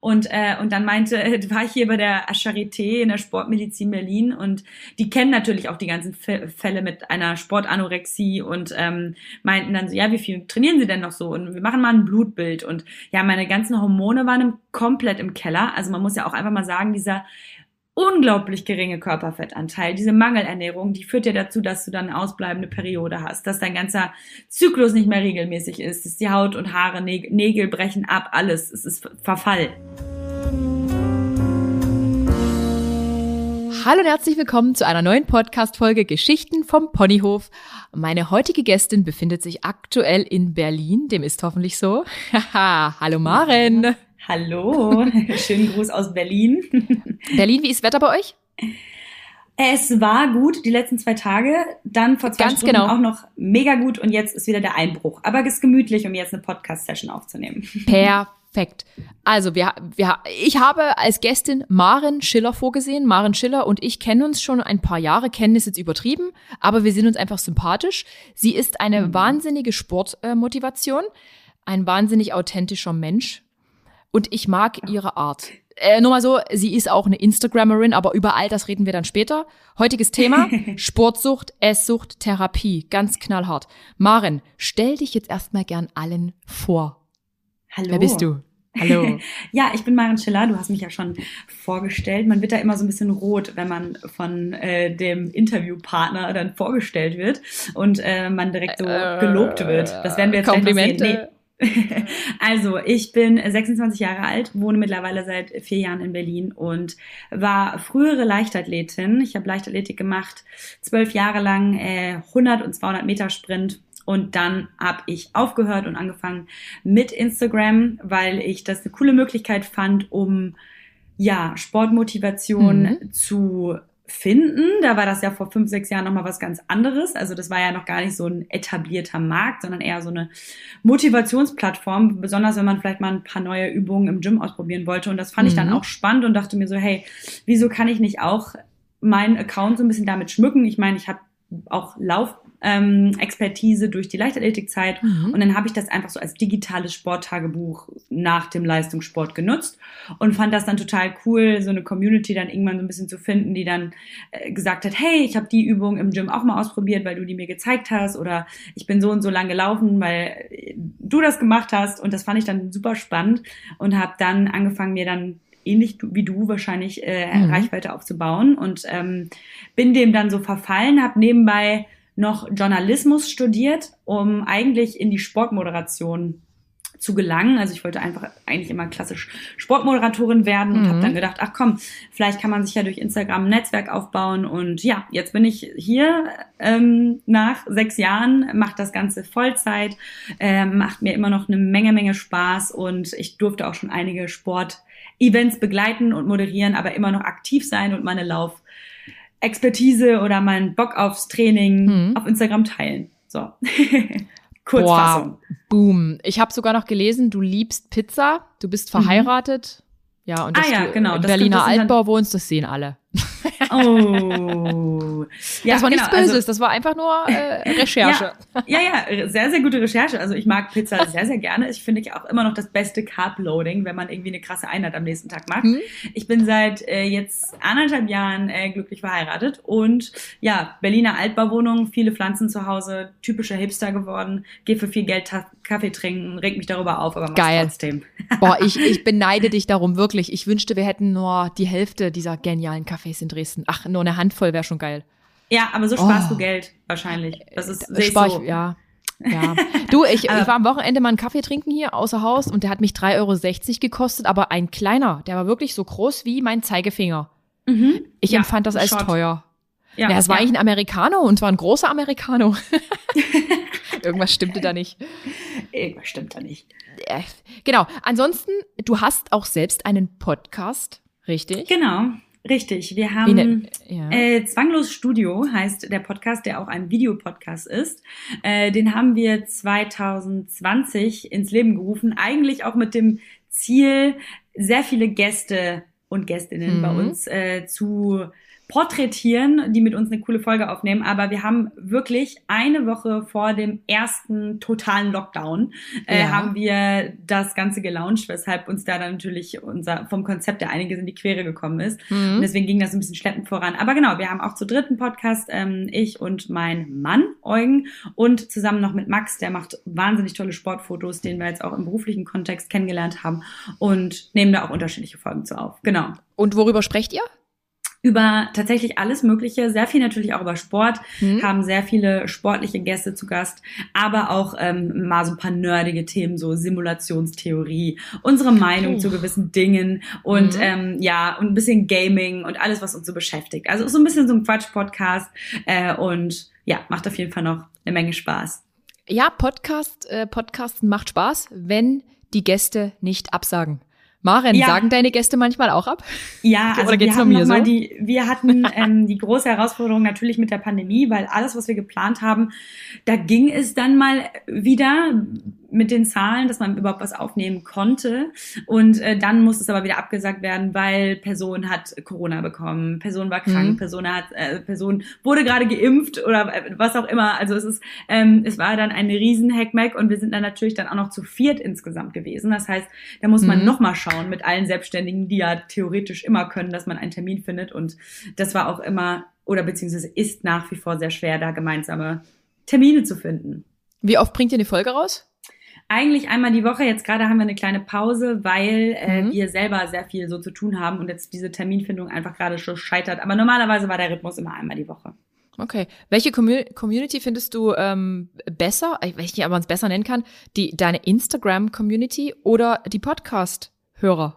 Und, äh, und dann meinte, war ich hier bei der Charité in der Sportmedizin Berlin und die kennen natürlich auch die ganzen Fälle mit einer Sportanorexie und ähm, meinten dann so, ja, wie viel trainieren Sie denn noch so? Und wir machen mal ein Blutbild. Und ja, meine ganzen Hormone waren im, komplett im Keller. Also man muss ja auch einfach mal sagen, dieser unglaublich geringe Körperfettanteil, diese Mangelernährung, die führt ja dazu, dass du dann eine ausbleibende Periode hast, dass dein ganzer Zyklus nicht mehr regelmäßig ist, dass die Haut und Haare, Nägel brechen ab, alles, es ist Verfall. Hallo und herzlich willkommen zu einer neuen Podcast-Folge Geschichten vom Ponyhof. Meine heutige Gästin befindet sich aktuell in Berlin, dem ist hoffentlich so. Haha, hallo Maren. Hallo, schönen Gruß aus Berlin. Berlin, wie ist das Wetter bei euch? Es war gut die letzten zwei Tage, dann vor zwei Ganz Stunden genau. auch noch mega gut und jetzt ist wieder der Einbruch. Aber es ist gemütlich, um jetzt eine Podcast-Session aufzunehmen. Perfekt. Also wir, wir, ich habe als Gästin Maren Schiller vorgesehen. Maren Schiller und ich kennen uns schon ein paar Jahre, kennen ist jetzt übertrieben, aber wir sind uns einfach sympathisch. Sie ist eine wahnsinnige Sportmotivation, ein wahnsinnig authentischer Mensch und ich mag ihre Art. Äh, nur mal so, sie ist auch eine Instagrammerin, aber über all das reden wir dann später. Heutiges Thema, Sportsucht, Esssucht, Therapie, ganz knallhart. Maren, stell dich jetzt erstmal gern allen vor. Hallo. Wer bist du? Hallo. ja, ich bin Maren Schiller, du hast mich ja schon vorgestellt. Man wird da immer so ein bisschen rot, wenn man von äh, dem Interviewpartner dann vorgestellt wird und äh, man direkt so Äh, gelobt wird. Das werden wir jetzt gleich noch sehen. Komplimente. Also, ich bin 26 Jahre alt, wohne mittlerweile seit vier Jahren in Berlin und war frühere Leichtathletin. Ich habe Leichtathletik gemacht, zwölf Jahre lang, äh, 100 und 200 Meter Sprint. Und dann habe ich aufgehört und angefangen mit Instagram, weil ich das eine coole Möglichkeit fand, um ja Sportmotivation Mhm. zu finden. Da war das ja vor fünf, sechs Jahren nochmal was ganz anderes. Also das war ja noch gar nicht so ein etablierter Markt, sondern eher so eine Motivationsplattform, besonders wenn man vielleicht mal ein paar neue Übungen im Gym ausprobieren wollte. Und das fand ich dann Mhm. auch spannend und dachte mir so, hey, wieso kann ich nicht auch meinen Account so ein bisschen damit schmücken? Ich meine, ich habe auch Lauf-Expertise durch die Leichtathletikzeit Mhm. und dann habe ich das einfach so als digitales Sporttagebuch nach dem Leistungssport genutzt und fand das dann total cool, so eine Community dann irgendwann so ein bisschen zu finden, die dann äh, gesagt hat, hey, ich habe die Übung im Gym auch mal ausprobiert, weil du die mir gezeigt hast oder ich bin so und so lang gelaufen, weil äh, du das gemacht hast und das fand ich dann super spannend und habe dann angefangen, mir dann ähnlich wie du wahrscheinlich äh, Mhm. Reichweite aufzubauen und ähm, bin dem dann so verfallen, habe nebenbei noch Journalismus studiert, um eigentlich in die Sportmoderation zu gelangen. Also ich wollte einfach eigentlich immer klassisch Sportmoderatorin werden und Mhm. habe dann gedacht, ach komm, vielleicht kann man sich ja durch Instagram ein Netzwerk aufbauen. Und ja, jetzt bin ich hier ähm, nach sechs Jahren, macht das Ganze Vollzeit, ähm, macht mir immer noch eine Menge, Menge Spaß und ich durfte auch schon einige Sport-Events begleiten und moderieren, aber immer noch aktiv sein und meine Lauf-Expertise oder meinen Bock aufs Training Mhm. auf Instagram teilen. So. Kurzfassung. Boom. Ich habe sogar noch gelesen, du liebst Pizza, du bist verheiratet. Ja, und Ah dass ja, du genau, im das Berliner Altbau wohnst, das sehen alle. Oh. Ja, das war genau, nichts Böses, Also, das war einfach nur äh, Recherche. ja, ja, sehr, sehr gute Recherche. Also ich mag Pizza sehr, sehr gerne. Ich finde auch immer noch das beste Carb-Loading, wenn man irgendwie eine krasse Einheit am nächsten Tag macht. Hm? Ich bin seit äh, jetzt anderthalb Jahren äh, glücklich verheiratet und ja, Berliner Altbauwohnung, viele Pflanzen zu Hause, typischer Hipster geworden, gehe für viel Geld Kaffee trinken, reg mich darüber auf, aber mach's Geil. trotzdem. Boah, ich, ich beneide dich darum wirklich. Ich wünschte, wir hätten nur die Hälfte dieser genialen Cafés in Dresden. Ach, nur eine Handvoll wäre schon geil. Ja, aber so sparst Oh. du Geld wahrscheinlich. Das ist Äh, sehe ich spar so. ja. Ja. Du, ich, ich war am Wochenende mal einen Kaffee trinken hier außer Haus und der hat mich 3,60 Euro gekostet, aber ein kleiner. Der war wirklich so groß wie mein Zeigefinger. Mhm. Ich Ja, empfand das als Shot. teuer. Ja, es war eigentlich ein Americano und zwar ein großer Americano. Irgendwas stimmte da nicht. Irgendwas stimmt da nicht. Genau. Ansonsten, du hast auch selbst einen Podcast, richtig? Genau, richtig. Wir haben ne- ja. äh, Zwanglos Studio heißt der Podcast, der auch ein Videopodcast ist. Äh, den haben wir 2020 ins Leben gerufen, eigentlich auch mit dem Ziel, sehr viele Gäste und Gästinnen Mhm. bei uns äh, zu porträtieren, die mit uns eine coole Folge aufnehmen. Aber wir haben wirklich eine Woche vor dem ersten totalen Lockdown äh, ja. haben wir das Ganze gelauncht, weshalb uns da dann natürlich unser vom Konzept der einiges in die Quere gekommen ist. Mhm. Und deswegen ging das ein bisschen schleppend voran. Aber genau, wir haben auch zu dritten Podcast, ähm, ich und mein Mann Eugen und zusammen noch mit Max, der macht wahnsinnig tolle Sportfotos, den wir jetzt auch im beruflichen Kontext kennengelernt haben und nehmen da auch unterschiedliche Folgen zu auf. Genau. Und worüber sprecht ihr? Über tatsächlich alles Mögliche, sehr viel natürlich auch über Sport, mhm. haben sehr viele sportliche Gäste zu Gast, aber auch ähm, mal so ein paar nerdige Themen, so Simulationstheorie, unsere Meinung oh. zu gewissen Dingen und mhm. ähm, ja, und ein bisschen Gaming und alles, was uns so beschäftigt. Also so ein bisschen so ein Quatsch-Podcast äh, und ja, macht auf jeden Fall noch eine Menge Spaß. Ja, Podcast, äh, Podcasten macht Spaß, wenn die Gäste nicht absagen. Maren, ja. sagen deine Gäste manchmal auch ab? Ja, also Oder geht's wir, nur mir so? Die, wir hatten ähm, die große Herausforderung natürlich mit der Pandemie, weil alles, was wir geplant haben, da ging es dann mal wieder mit den Zahlen, dass man überhaupt was aufnehmen konnte. Und äh, dann muss es aber wieder abgesagt werden, weil Person hat Corona bekommen, Person war krank, mhm. Person hat, äh, Person wurde gerade geimpft oder äh, was auch immer. Also es ist, ähm, es war dann ein riesen Hackmack und wir sind dann natürlich dann auch noch zu viert insgesamt gewesen. Das heißt, da muss man mhm. noch mal schauen mit allen Selbstständigen, die ja theoretisch immer können, dass man einen Termin findet. Und das war auch immer oder beziehungsweise ist nach wie vor sehr schwer, da gemeinsame Termine zu finden. Wie oft bringt ihr eine Folge raus? Eigentlich einmal die Woche. Jetzt gerade haben wir eine kleine Pause, weil äh, mhm. wir selber sehr viel so zu tun haben und jetzt diese Terminfindung einfach gerade schon scheitert. Aber normalerweise war der Rhythmus immer einmal die Woche. Okay. Welche Community findest du ähm, besser, ich nicht, ob man es besser nennen kann, die deine Instagram-Community oder die Podcast-Hörer,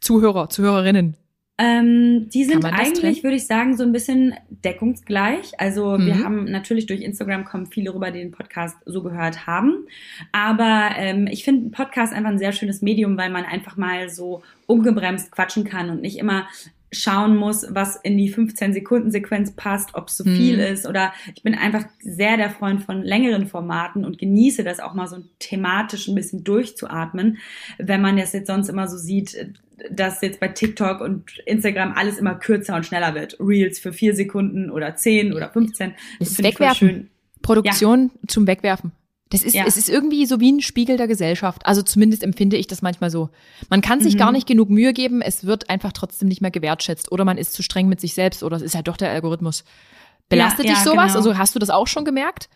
Zuhörer, Zuhörerinnen? Ähm, die sind eigentlich, würde ich sagen, so ein bisschen deckungsgleich. Also mhm. wir haben natürlich durch Instagram kommen viele rüber, die den Podcast so gehört haben. Aber ähm, ich finde Podcast einfach ein sehr schönes Medium, weil man einfach mal so ungebremst quatschen kann und nicht immer schauen muss, was in die 15-Sekunden-Sequenz passt, ob es zu viel mhm. ist oder ich bin einfach sehr der Freund von längeren Formaten und genieße das auch mal so thematisch ein bisschen durchzuatmen, wenn man das jetzt sonst immer so sieht, dass jetzt bei TikTok und Instagram alles immer kürzer und schneller wird. Reels für vier Sekunden oder zehn oder 15. Das, das wegwerfen. Produktion ja. zum Wegwerfen. Das ist, ja. es ist irgendwie so wie ein Spiegel der Gesellschaft. Also zumindest empfinde ich das manchmal so. Man kann sich mhm. gar nicht genug Mühe geben, es wird einfach trotzdem nicht mehr gewertschätzt. Oder man ist zu streng mit sich selbst oder es ist ja doch der Algorithmus. Belastet ja, dich sowas? Genau. Also hast du das auch schon gemerkt?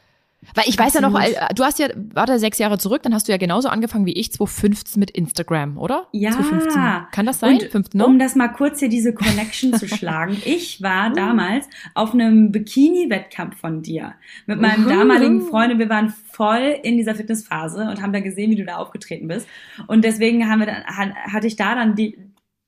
Weil ich weiß Absolut. ja noch, du hast ja, war da sechs Jahre zurück, dann hast du ja genauso angefangen wie ich, 2015 mit Instagram, oder? Ja. 2015. Kann das sein? Und 15, no? Um das mal kurz hier diese Connection zu schlagen. Ich war uh. damals auf einem Bikini-Wettkampf von dir mit meinem uh -huh. damaligen Freund. Wir waren voll in dieser Fitnessphase und haben da gesehen, wie du da aufgetreten bist. Und deswegen haben wir dann, hatte ich da dann die,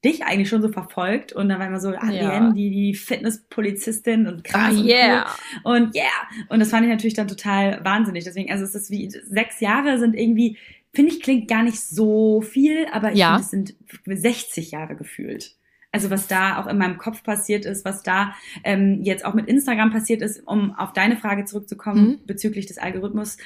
dich eigentlich schon so verfolgt und dann war immer so Ariane, ja. die, die Fitnesspolizistin und krass ah, yeah. und, yeah. Und das fand ich natürlich dann total wahnsinnig. Deswegen, also es ist wie, sechs Jahre sind irgendwie, finde ich, klingt gar nicht so viel, aber ich ja. finde, es sind 60 Jahre gefühlt. Also was da auch in meinem Kopf passiert ist, was da ähm, jetzt auch mit Instagram passiert ist, um auf deine Frage zurückzukommen mhm. bezüglich des Algorithmus.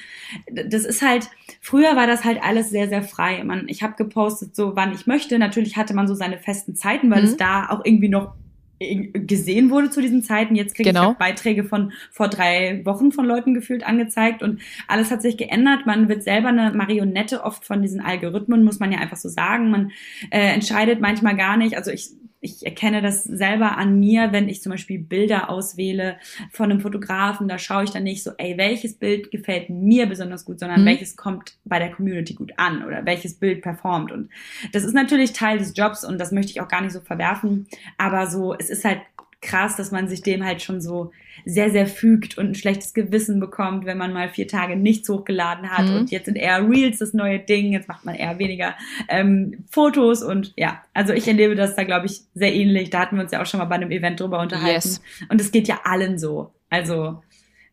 Das ist halt, früher war das halt alles sehr, sehr frei. Man, ich habe gepostet, so wann ich möchte. Natürlich hatte man so seine festen Zeiten, weil mhm. es da auch irgendwie noch gesehen wurde zu diesen Zeiten. Jetzt kriege genau. ich Beiträge von vor drei Wochen von Leuten gefühlt angezeigt und alles hat sich geändert. Man wird selber eine Marionette oft von diesen Algorithmen, muss man ja einfach so sagen. Man äh, entscheidet manchmal gar nicht. Also ich ich erkenne das selber an mir, wenn ich zum Beispiel Bilder auswähle von einem Fotografen, da schaue ich dann nicht so, ey, welches Bild gefällt mir besonders gut, sondern mhm. welches kommt bei der Community gut an oder welches Bild performt. Und das ist natürlich Teil des Jobs und das möchte ich auch gar nicht so verwerfen. Aber so, es ist halt krass, dass man sich dem halt schon so sehr, sehr fügt und ein schlechtes Gewissen bekommt, wenn man mal vier Tage nichts hochgeladen hat mhm. und jetzt sind eher Reels das neue Ding, jetzt macht man eher weniger ähm, Fotos und ja, also ich erlebe das da, glaube ich, sehr ähnlich. Da hatten wir uns ja auch schon mal bei einem Event drüber unterhalten. Yes. Und es geht ja allen so. Also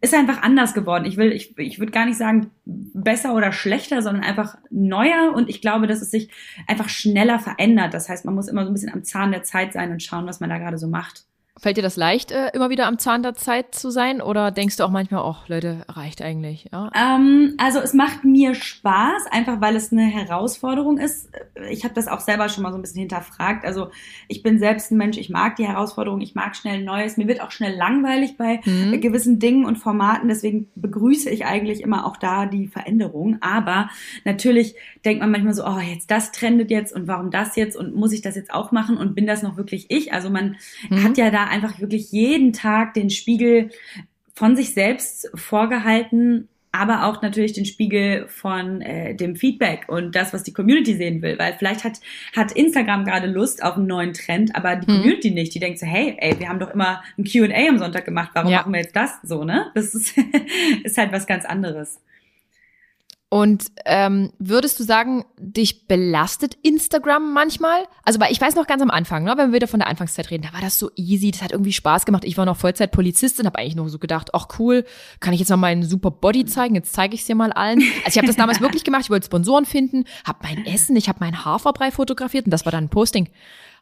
ist einfach anders geworden. Ich will, ich, ich würde gar nicht sagen besser oder schlechter, sondern einfach neuer und ich glaube, dass es sich einfach schneller verändert. Das heißt, man muss immer so ein bisschen am Zahn der Zeit sein und schauen, was man da gerade so macht. Fällt dir das leicht, äh, immer wieder am Zahn der Zeit zu sein? Oder denkst du auch manchmal, ach Leute, reicht eigentlich? Ja? Ähm, also es macht mir Spaß, einfach weil es eine Herausforderung ist. Ich habe das auch selber schon mal so ein bisschen hinterfragt. Also ich bin selbst ein Mensch, ich mag die Herausforderung, ich mag schnell Neues. Mir wird auch schnell langweilig bei mhm. gewissen Dingen und Formaten. Deswegen begrüße ich eigentlich immer auch da die Veränderung. Aber natürlich denkt man manchmal so, oh, jetzt das trendet jetzt und warum das jetzt und muss ich das jetzt auch machen und bin das noch wirklich ich? Also man mhm. hat ja da einfach wirklich jeden Tag den Spiegel von sich selbst vorgehalten, aber auch natürlich den Spiegel von äh, dem Feedback und das, was die Community sehen will. Weil vielleicht hat, hat Instagram gerade Lust auf einen neuen Trend, aber die mhm. Community nicht. Die denkt so, hey, ey, wir haben doch immer ein QA am Sonntag gemacht, warum ja. machen wir jetzt das so, ne? Das ist, ist halt was ganz anderes. Und ähm, würdest du sagen, dich belastet Instagram manchmal? Also, weil ich weiß noch ganz am Anfang, ne, wenn wir wieder von der Anfangszeit reden, da war das so easy, das hat irgendwie Spaß gemacht. Ich war noch Vollzeit-Polizistin, habe eigentlich nur so gedacht, ach cool, kann ich jetzt mal meinen super Body zeigen? Jetzt zeige ich es dir mal allen. Also ich habe das damals wirklich gemacht, ich wollte Sponsoren finden, habe mein Essen, ich habe meinen Haferbrei fotografiert und das war dann ein Posting.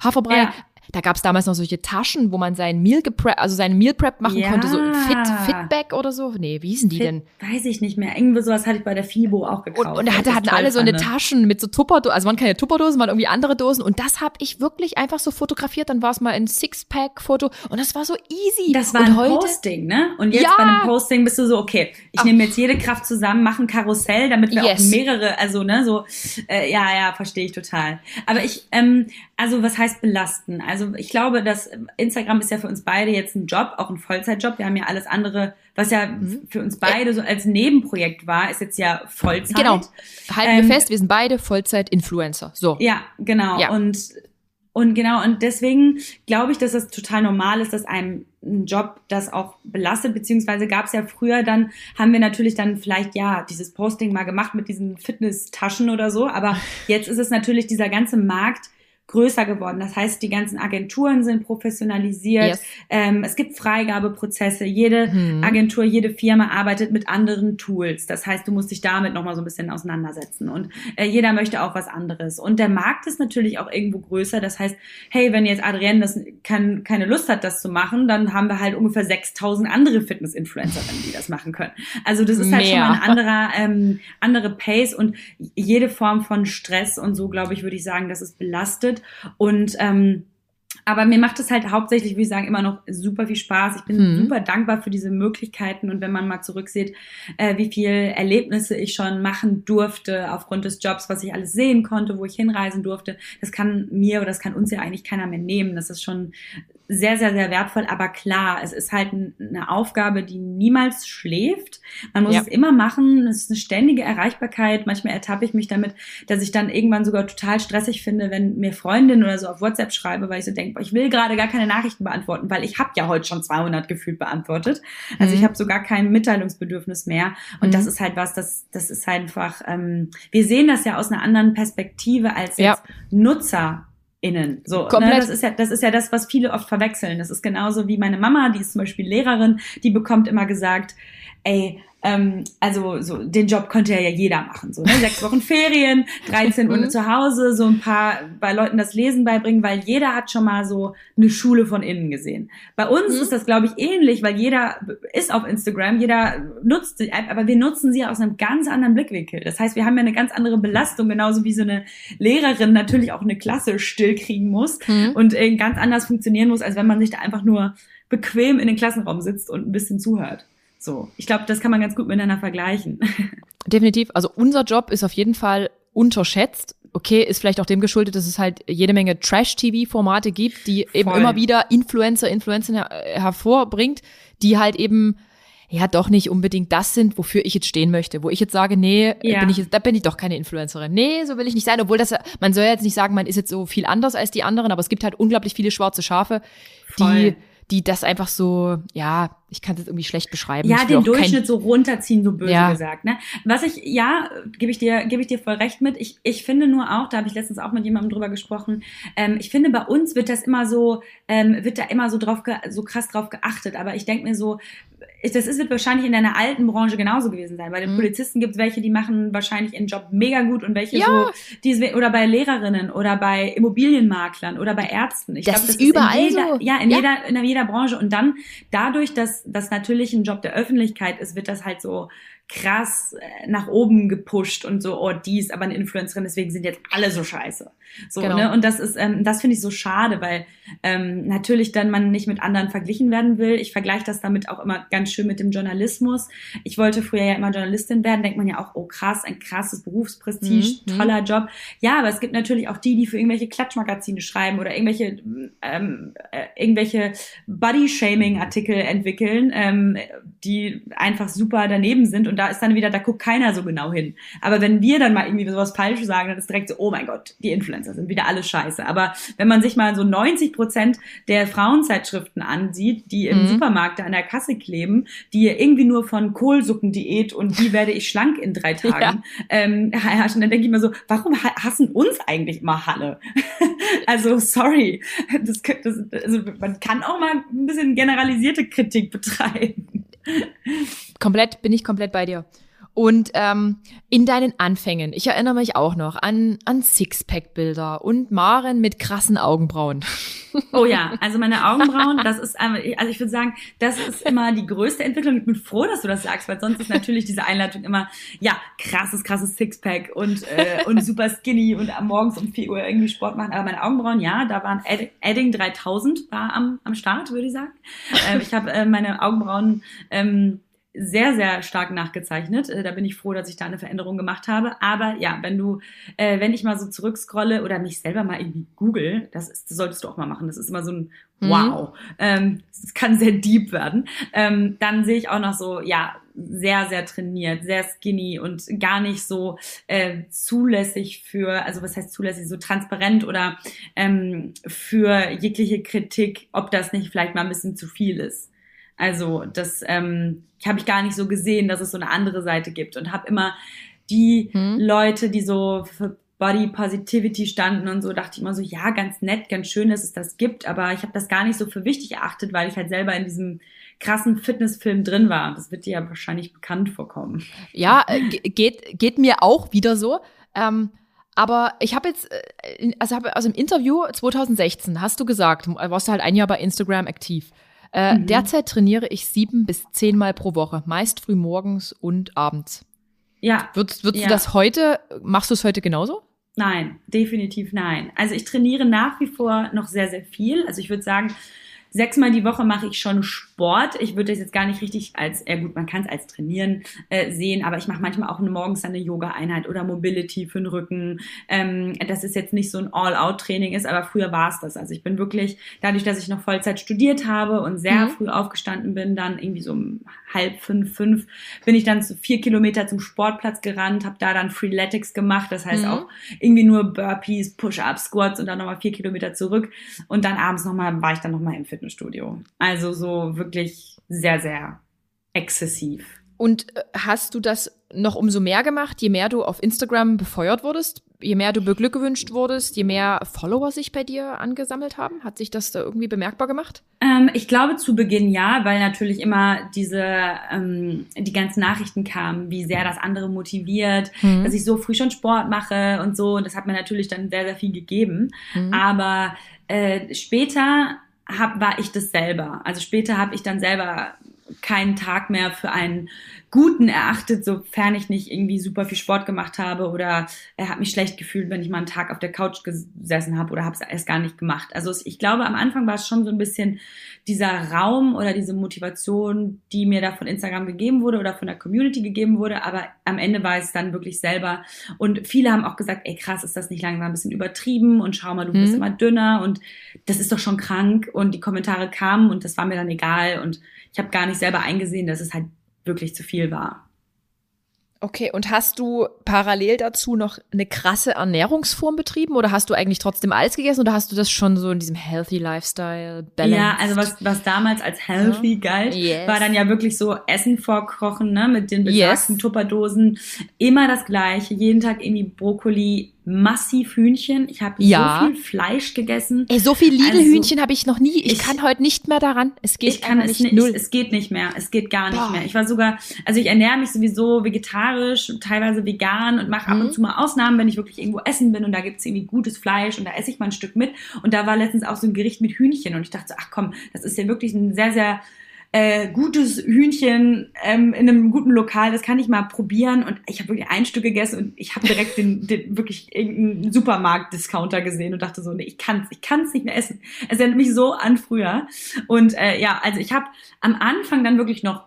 Haferbrei, ja. Da gab es damals noch solche Taschen, wo man sein Meal Prep, also seinen Meal Prep machen ja. konnte, so Fit, Fitback oder so. Nee, wie hießen die Fit, denn? Weiß ich nicht mehr. Irgendwie sowas hatte ich bei der Fibo auch gekauft. Und, und da hatte, hatten alle so eine Taschen mit so Tupperdosen, also waren keine Tupperdosen, waren irgendwie andere Dosen. Und das habe ich wirklich einfach so fotografiert. Dann war es mal ein Sixpack-Foto und das war so easy. Das war und ein heute, Posting, ne? Und jetzt ja. bei einem Posting bist du so, okay, ich nehme jetzt jede Kraft zusammen, mache ein Karussell, damit wir yes. auch mehrere, also ne, so, äh, ja, ja, verstehe ich total. Aber ich, ähm, also was heißt belasten? Also ich glaube, dass Instagram ist ja für uns beide jetzt ein Job, auch ein Vollzeitjob. Wir haben ja alles andere, was ja mhm. für uns beide so als Nebenprojekt war, ist jetzt ja Vollzeit. Genau. Halten ähm, wir fest, wir sind beide Vollzeit-Influencer. So. Ja, genau. Ja. Und und genau, und deswegen glaube ich, dass es total normal ist, dass einem ein Job das auch belastet, beziehungsweise gab es ja früher dann, haben wir natürlich dann vielleicht ja dieses Posting mal gemacht mit diesen Fitness-Taschen oder so, aber jetzt ist es natürlich dieser ganze Markt, größer geworden. Das heißt, die ganzen Agenturen sind professionalisiert. Yes. Ähm, es gibt Freigabeprozesse. Jede hm. Agentur, jede Firma arbeitet mit anderen Tools. Das heißt, du musst dich damit nochmal so ein bisschen auseinandersetzen. Und äh, jeder möchte auch was anderes. Und der Markt ist natürlich auch irgendwo größer. Das heißt, hey, wenn jetzt Adrienne das kann, keine Lust hat, das zu machen, dann haben wir halt ungefähr 6000 andere Fitness-Influencerinnen, die das machen können. Also das ist halt Mehr. schon mal ein anderer, ähm, andere Pace und jede Form von Stress und so, glaube ich, würde ich sagen, das ist belastet findet. Und ähm, aber mir macht es halt hauptsächlich, wie ich sagen, immer noch super viel Spaß. Ich bin hm. super dankbar für diese Möglichkeiten und wenn man mal zurücksieht, äh, wie viel Erlebnisse ich schon machen durfte aufgrund des Jobs, was ich alles sehen konnte, wo ich hinreisen durfte, das kann mir oder das kann uns ja eigentlich keiner mehr nehmen. Das ist schon sehr, sehr, sehr wertvoll. Aber klar, es ist halt eine Aufgabe, die niemals schläft. Man muss ja. es immer machen. Es ist eine ständige Erreichbarkeit. Manchmal ertappe ich mich damit, dass ich dann irgendwann sogar total stressig finde, wenn mir Freundinnen oder so auf WhatsApp schreibe, weil ich so denke, ich will gerade gar keine Nachrichten beantworten, weil ich habe ja heute schon 200 gefühlt beantwortet. Also mhm. ich habe sogar kein Mitteilungsbedürfnis mehr. Und mhm. das ist halt was, das, das ist halt einfach, ähm, wir sehen das ja aus einer anderen Perspektive als jetzt ja. Nutzer innen. So, ne, Komplett. Ne, das ist ja, das ist ja das, was viele oft verwechseln. Das ist genauso wie meine Mama, die ist zum Beispiel Lehrerin, die bekommt immer gesagt, ey, ähm, also so den Job könnte ja jeder machen. So, ne? Sechs Wochen Ferien, 13 Uhr mhm. zu Hause, so ein paar bei Leuten das Lesen beibringen, weil jeder hat schon mal so eine Schule von innen gesehen. Bei uns mhm. ist das, glaube ich, ähnlich, weil jeder ist auf Instagram, jeder nutzt die App, aber wir nutzen sie aus einem ganz anderen Blickwinkel. Das heißt, wir haben ja eine ganz andere Belastung, genauso wie so eine Lehrerin natürlich auch eine Klasse stillkriegen muss mhm. und äh, ganz anders funktionieren muss, als wenn man sich da einfach nur bequem in den Klassenraum sitzt und ein bisschen zuhört. So, ich glaube, das kann man ganz gut miteinander vergleichen. Definitiv. Also unser Job ist auf jeden Fall unterschätzt. Okay, ist vielleicht auch dem geschuldet, dass es halt jede Menge Trash-TV-Formate gibt, die Voll. eben immer wieder Influencer, Influencer her hervorbringt, die halt eben ja doch nicht unbedingt das sind, wofür ich jetzt stehen möchte, wo ich jetzt sage, nee, ja. bin ich jetzt, da bin ich doch keine Influencerin. Nee, so will ich nicht sein, obwohl das man soll jetzt nicht sagen, man ist jetzt so viel anders als die anderen, aber es gibt halt unglaublich viele schwarze Schafe, Voll. die die das einfach so, ja, ich kann es jetzt irgendwie schlecht beschreiben. Ja, den Durchschnitt so runterziehen, so böse ja. gesagt. Ne? Was ich, ja, gebe ich dir, gebe ich dir voll recht mit. Ich, ich finde nur auch, da habe ich letztens auch mit jemandem drüber gesprochen. Ähm, ich finde, bei uns wird das immer so, ähm, wird da immer so drauf, so krass drauf geachtet. Aber ich denke mir so, das ist, wird wahrscheinlich in deiner alten Branche genauso gewesen sein. Bei den mhm. Polizisten gibt es welche, die machen wahrscheinlich ihren Job mega gut und welche ja. so, die, oder bei Lehrerinnen oder bei Immobilienmaklern oder bei Ärzten. Ich das glaub, das ist überall in jeder, so. Ja, in ja. jeder, in jeder Branche. Und dann dadurch, dass das natürlich ein Job der Öffentlichkeit ist, wird das halt so krass äh, nach oben gepusht und so, oh, die ist aber eine Influencerin, deswegen sind jetzt alle so scheiße. So, genau. ne? Und das ist, ähm, das finde ich so schade, weil ähm, natürlich dann man nicht mit anderen verglichen werden will. Ich vergleiche das damit auch immer ganz schön mit dem Journalismus. Ich wollte früher ja immer Journalistin werden, denkt man ja auch, oh krass, ein krasses Berufsprestige, mhm. toller Job. Ja, aber es gibt natürlich auch die, die für irgendwelche Klatschmagazine schreiben oder irgendwelche, ähm, äh, irgendwelche Body-Shaming-Artikel entwickeln, ähm, die einfach super daneben sind und und da ist dann wieder, da guckt keiner so genau hin. Aber wenn wir dann mal irgendwie sowas falsch sagen, dann ist direkt so, oh mein Gott, die Influencer sind wieder alles scheiße. Aber wenn man sich mal so 90 Prozent der Frauenzeitschriften ansieht, die im mhm. Supermarkt an der Kasse kleben, die irgendwie nur von Kohlsuppendiät und wie werde ich schlank in drei Tagen ja. ähm, herrschen, dann denke ich mir so, warum hassen uns eigentlich immer Halle? also sorry, das, das, also man kann auch mal ein bisschen generalisierte Kritik betreiben. Komplett, bin ich komplett bei dir. Und ähm, in deinen Anfängen, ich erinnere mich auch noch an, an Sixpack-Bilder und Maren mit krassen Augenbrauen. Oh ja, also meine Augenbrauen, das ist, also ich würde sagen, das ist immer die größte Entwicklung. Ich bin froh, dass du das sagst, weil sonst ist natürlich diese Einleitung immer, ja, krasses, krasses Sixpack und, äh, und super skinny und morgens um 4 Uhr irgendwie Sport machen. Aber meine Augenbrauen, ja, da waren Edding 3000 war am, am Start, würde ich sagen. Ähm, ich habe äh, meine Augenbrauen ähm, sehr, sehr stark nachgezeichnet. Äh, da bin ich froh, dass ich da eine Veränderung gemacht habe. Aber ja, wenn du, äh, wenn ich mal so zurückscrolle oder mich selber mal irgendwie google, das, ist, das solltest du auch mal machen. Das ist immer so ein mhm. Wow. Mhm. Ähm, das kann sehr deep werden. Ähm, dann sehe ich auch noch so, ja, sehr, sehr trainiert, sehr skinny und gar nicht so äh, zulässig für, also was heißt zulässig, so transparent oder ähm, für jegliche Kritik, ob das nicht vielleicht mal ein bisschen zu viel ist. Also das ähm, habe ich gar nicht so gesehen, dass es so eine andere Seite gibt und habe immer die hm. Leute, die so für Body Positivity standen und so, dachte ich immer so, ja, ganz nett, ganz schön, dass es das gibt, aber ich habe das gar nicht so für wichtig erachtet, weil ich halt selber in diesem krassen Fitnessfilm drin war. Das wird dir ja wahrscheinlich bekannt vorkommen. Ja, äh, geht, geht mir auch wieder so. Ähm, aber ich habe jetzt, äh, also, hab, also im Interview 2016 hast du gesagt, warst du halt ein Jahr bei Instagram aktiv. Äh, mhm. Derzeit trainiere ich sieben bis zehnmal pro Woche, meist früh morgens und abends. Ja. Würdest, würdest ja. du das heute, machst du es heute genauso? Nein, definitiv nein. Also ich trainiere nach wie vor noch sehr, sehr viel. Also ich würde sagen, sechsmal die Woche mache ich schon Sport. Ich würde das jetzt gar nicht richtig als, ja gut, man kann es als Trainieren äh, sehen, aber ich mache manchmal auch morgens eine Yoga-Einheit oder Mobility für den Rücken. Ähm, das ist jetzt nicht so ein All-Out-Training ist, aber früher war es das. Also ich bin wirklich, dadurch, dass ich noch Vollzeit studiert habe und sehr mhm. früh aufgestanden bin, dann irgendwie so um halb fünf, fünf, bin ich dann zu vier Kilometer zum Sportplatz gerannt, habe da dann Freeletics gemacht, das heißt mhm. auch irgendwie nur Burpees, Push-Ups, Squats und dann nochmal vier Kilometer zurück und dann abends nochmal, war ich dann nochmal im Fitnessstudio. Also so wirklich sehr, sehr exzessiv. Und äh, hast du das noch umso mehr gemacht, je mehr du auf Instagram befeuert wurdest, je mehr du beglückwünscht wurdest, je mehr Follower sich bei dir angesammelt haben? Hat sich das da irgendwie bemerkbar gemacht? Ähm, ich glaube zu Beginn ja, weil natürlich immer diese ähm, die ganzen Nachrichten kamen, wie sehr das andere motiviert, mhm. dass ich so früh schon Sport mache und so. Und das hat mir natürlich dann sehr, sehr viel gegeben. Mhm. Aber äh, später hab, war ich das selber. Also später habe ich dann selber keinen Tag mehr für einen guten erachtet, sofern ich nicht irgendwie super viel Sport gemacht habe oder er hat mich schlecht gefühlt, wenn ich mal einen Tag auf der Couch gesessen habe oder habe es erst gar nicht gemacht. Also ich glaube, am Anfang war es schon so ein bisschen dieser Raum oder diese Motivation, die mir da von Instagram gegeben wurde oder von der Community gegeben wurde, aber am Ende war es dann wirklich selber. Und viele haben auch gesagt, ey krass, ist das nicht langsam ein bisschen übertrieben und schau mal, du bist mhm. immer dünner und das ist doch schon krank und die Kommentare kamen und das war mir dann egal und ich habe gar nicht selber eingesehen, dass es halt wirklich zu viel war. Okay, und hast du parallel dazu noch eine krasse Ernährungsform betrieben oder hast du eigentlich trotzdem alles gegessen oder hast du das schon so in diesem healthy Lifestyle balanced? Ja, also was, was damals als healthy ja. galt, yes. war dann ja wirklich so Essen vorkochen, ne, mit den besagten yes. Tupperdosen. Immer das Gleiche, jeden Tag irgendwie Brokkoli, massiv Hühnchen. Ich habe ja. so viel Fleisch gegessen. Ey, so viel Lidl-Hühnchen also, habe ich noch nie. Ich, ich, kann heute nicht mehr daran. Es geht ich kann es nicht. Null. Es, geht nicht mehr. Es geht gar nicht Boah. mehr. Ich war sogar, also ich ernähre mich sowieso vegetarisch, teilweise vegan und mache mhm. ab und mhm. zu mal Ausnahmen, wenn ich wirklich irgendwo essen bin und da gibt's irgendwie gutes Fleisch und da esse ich mal ein Stück mit. Und da war letztens auch so ein Gericht mit Hühnchen und ich dachte, ach komm, das ist ja wirklich ein sehr, sehr äh, gutes Hühnchen ähm, in einem guten Lokal, das kann ich mal probieren. Und ich habe wirklich ein Stück gegessen und ich habe direkt den, den wirklich irgendeinen Supermarkt-Discounter gesehen und dachte so, nee, ich kann's, ich kann's nicht mehr essen. Es erinnert mich so an früher. Und äh, ja, also ich habe am Anfang dann wirklich noch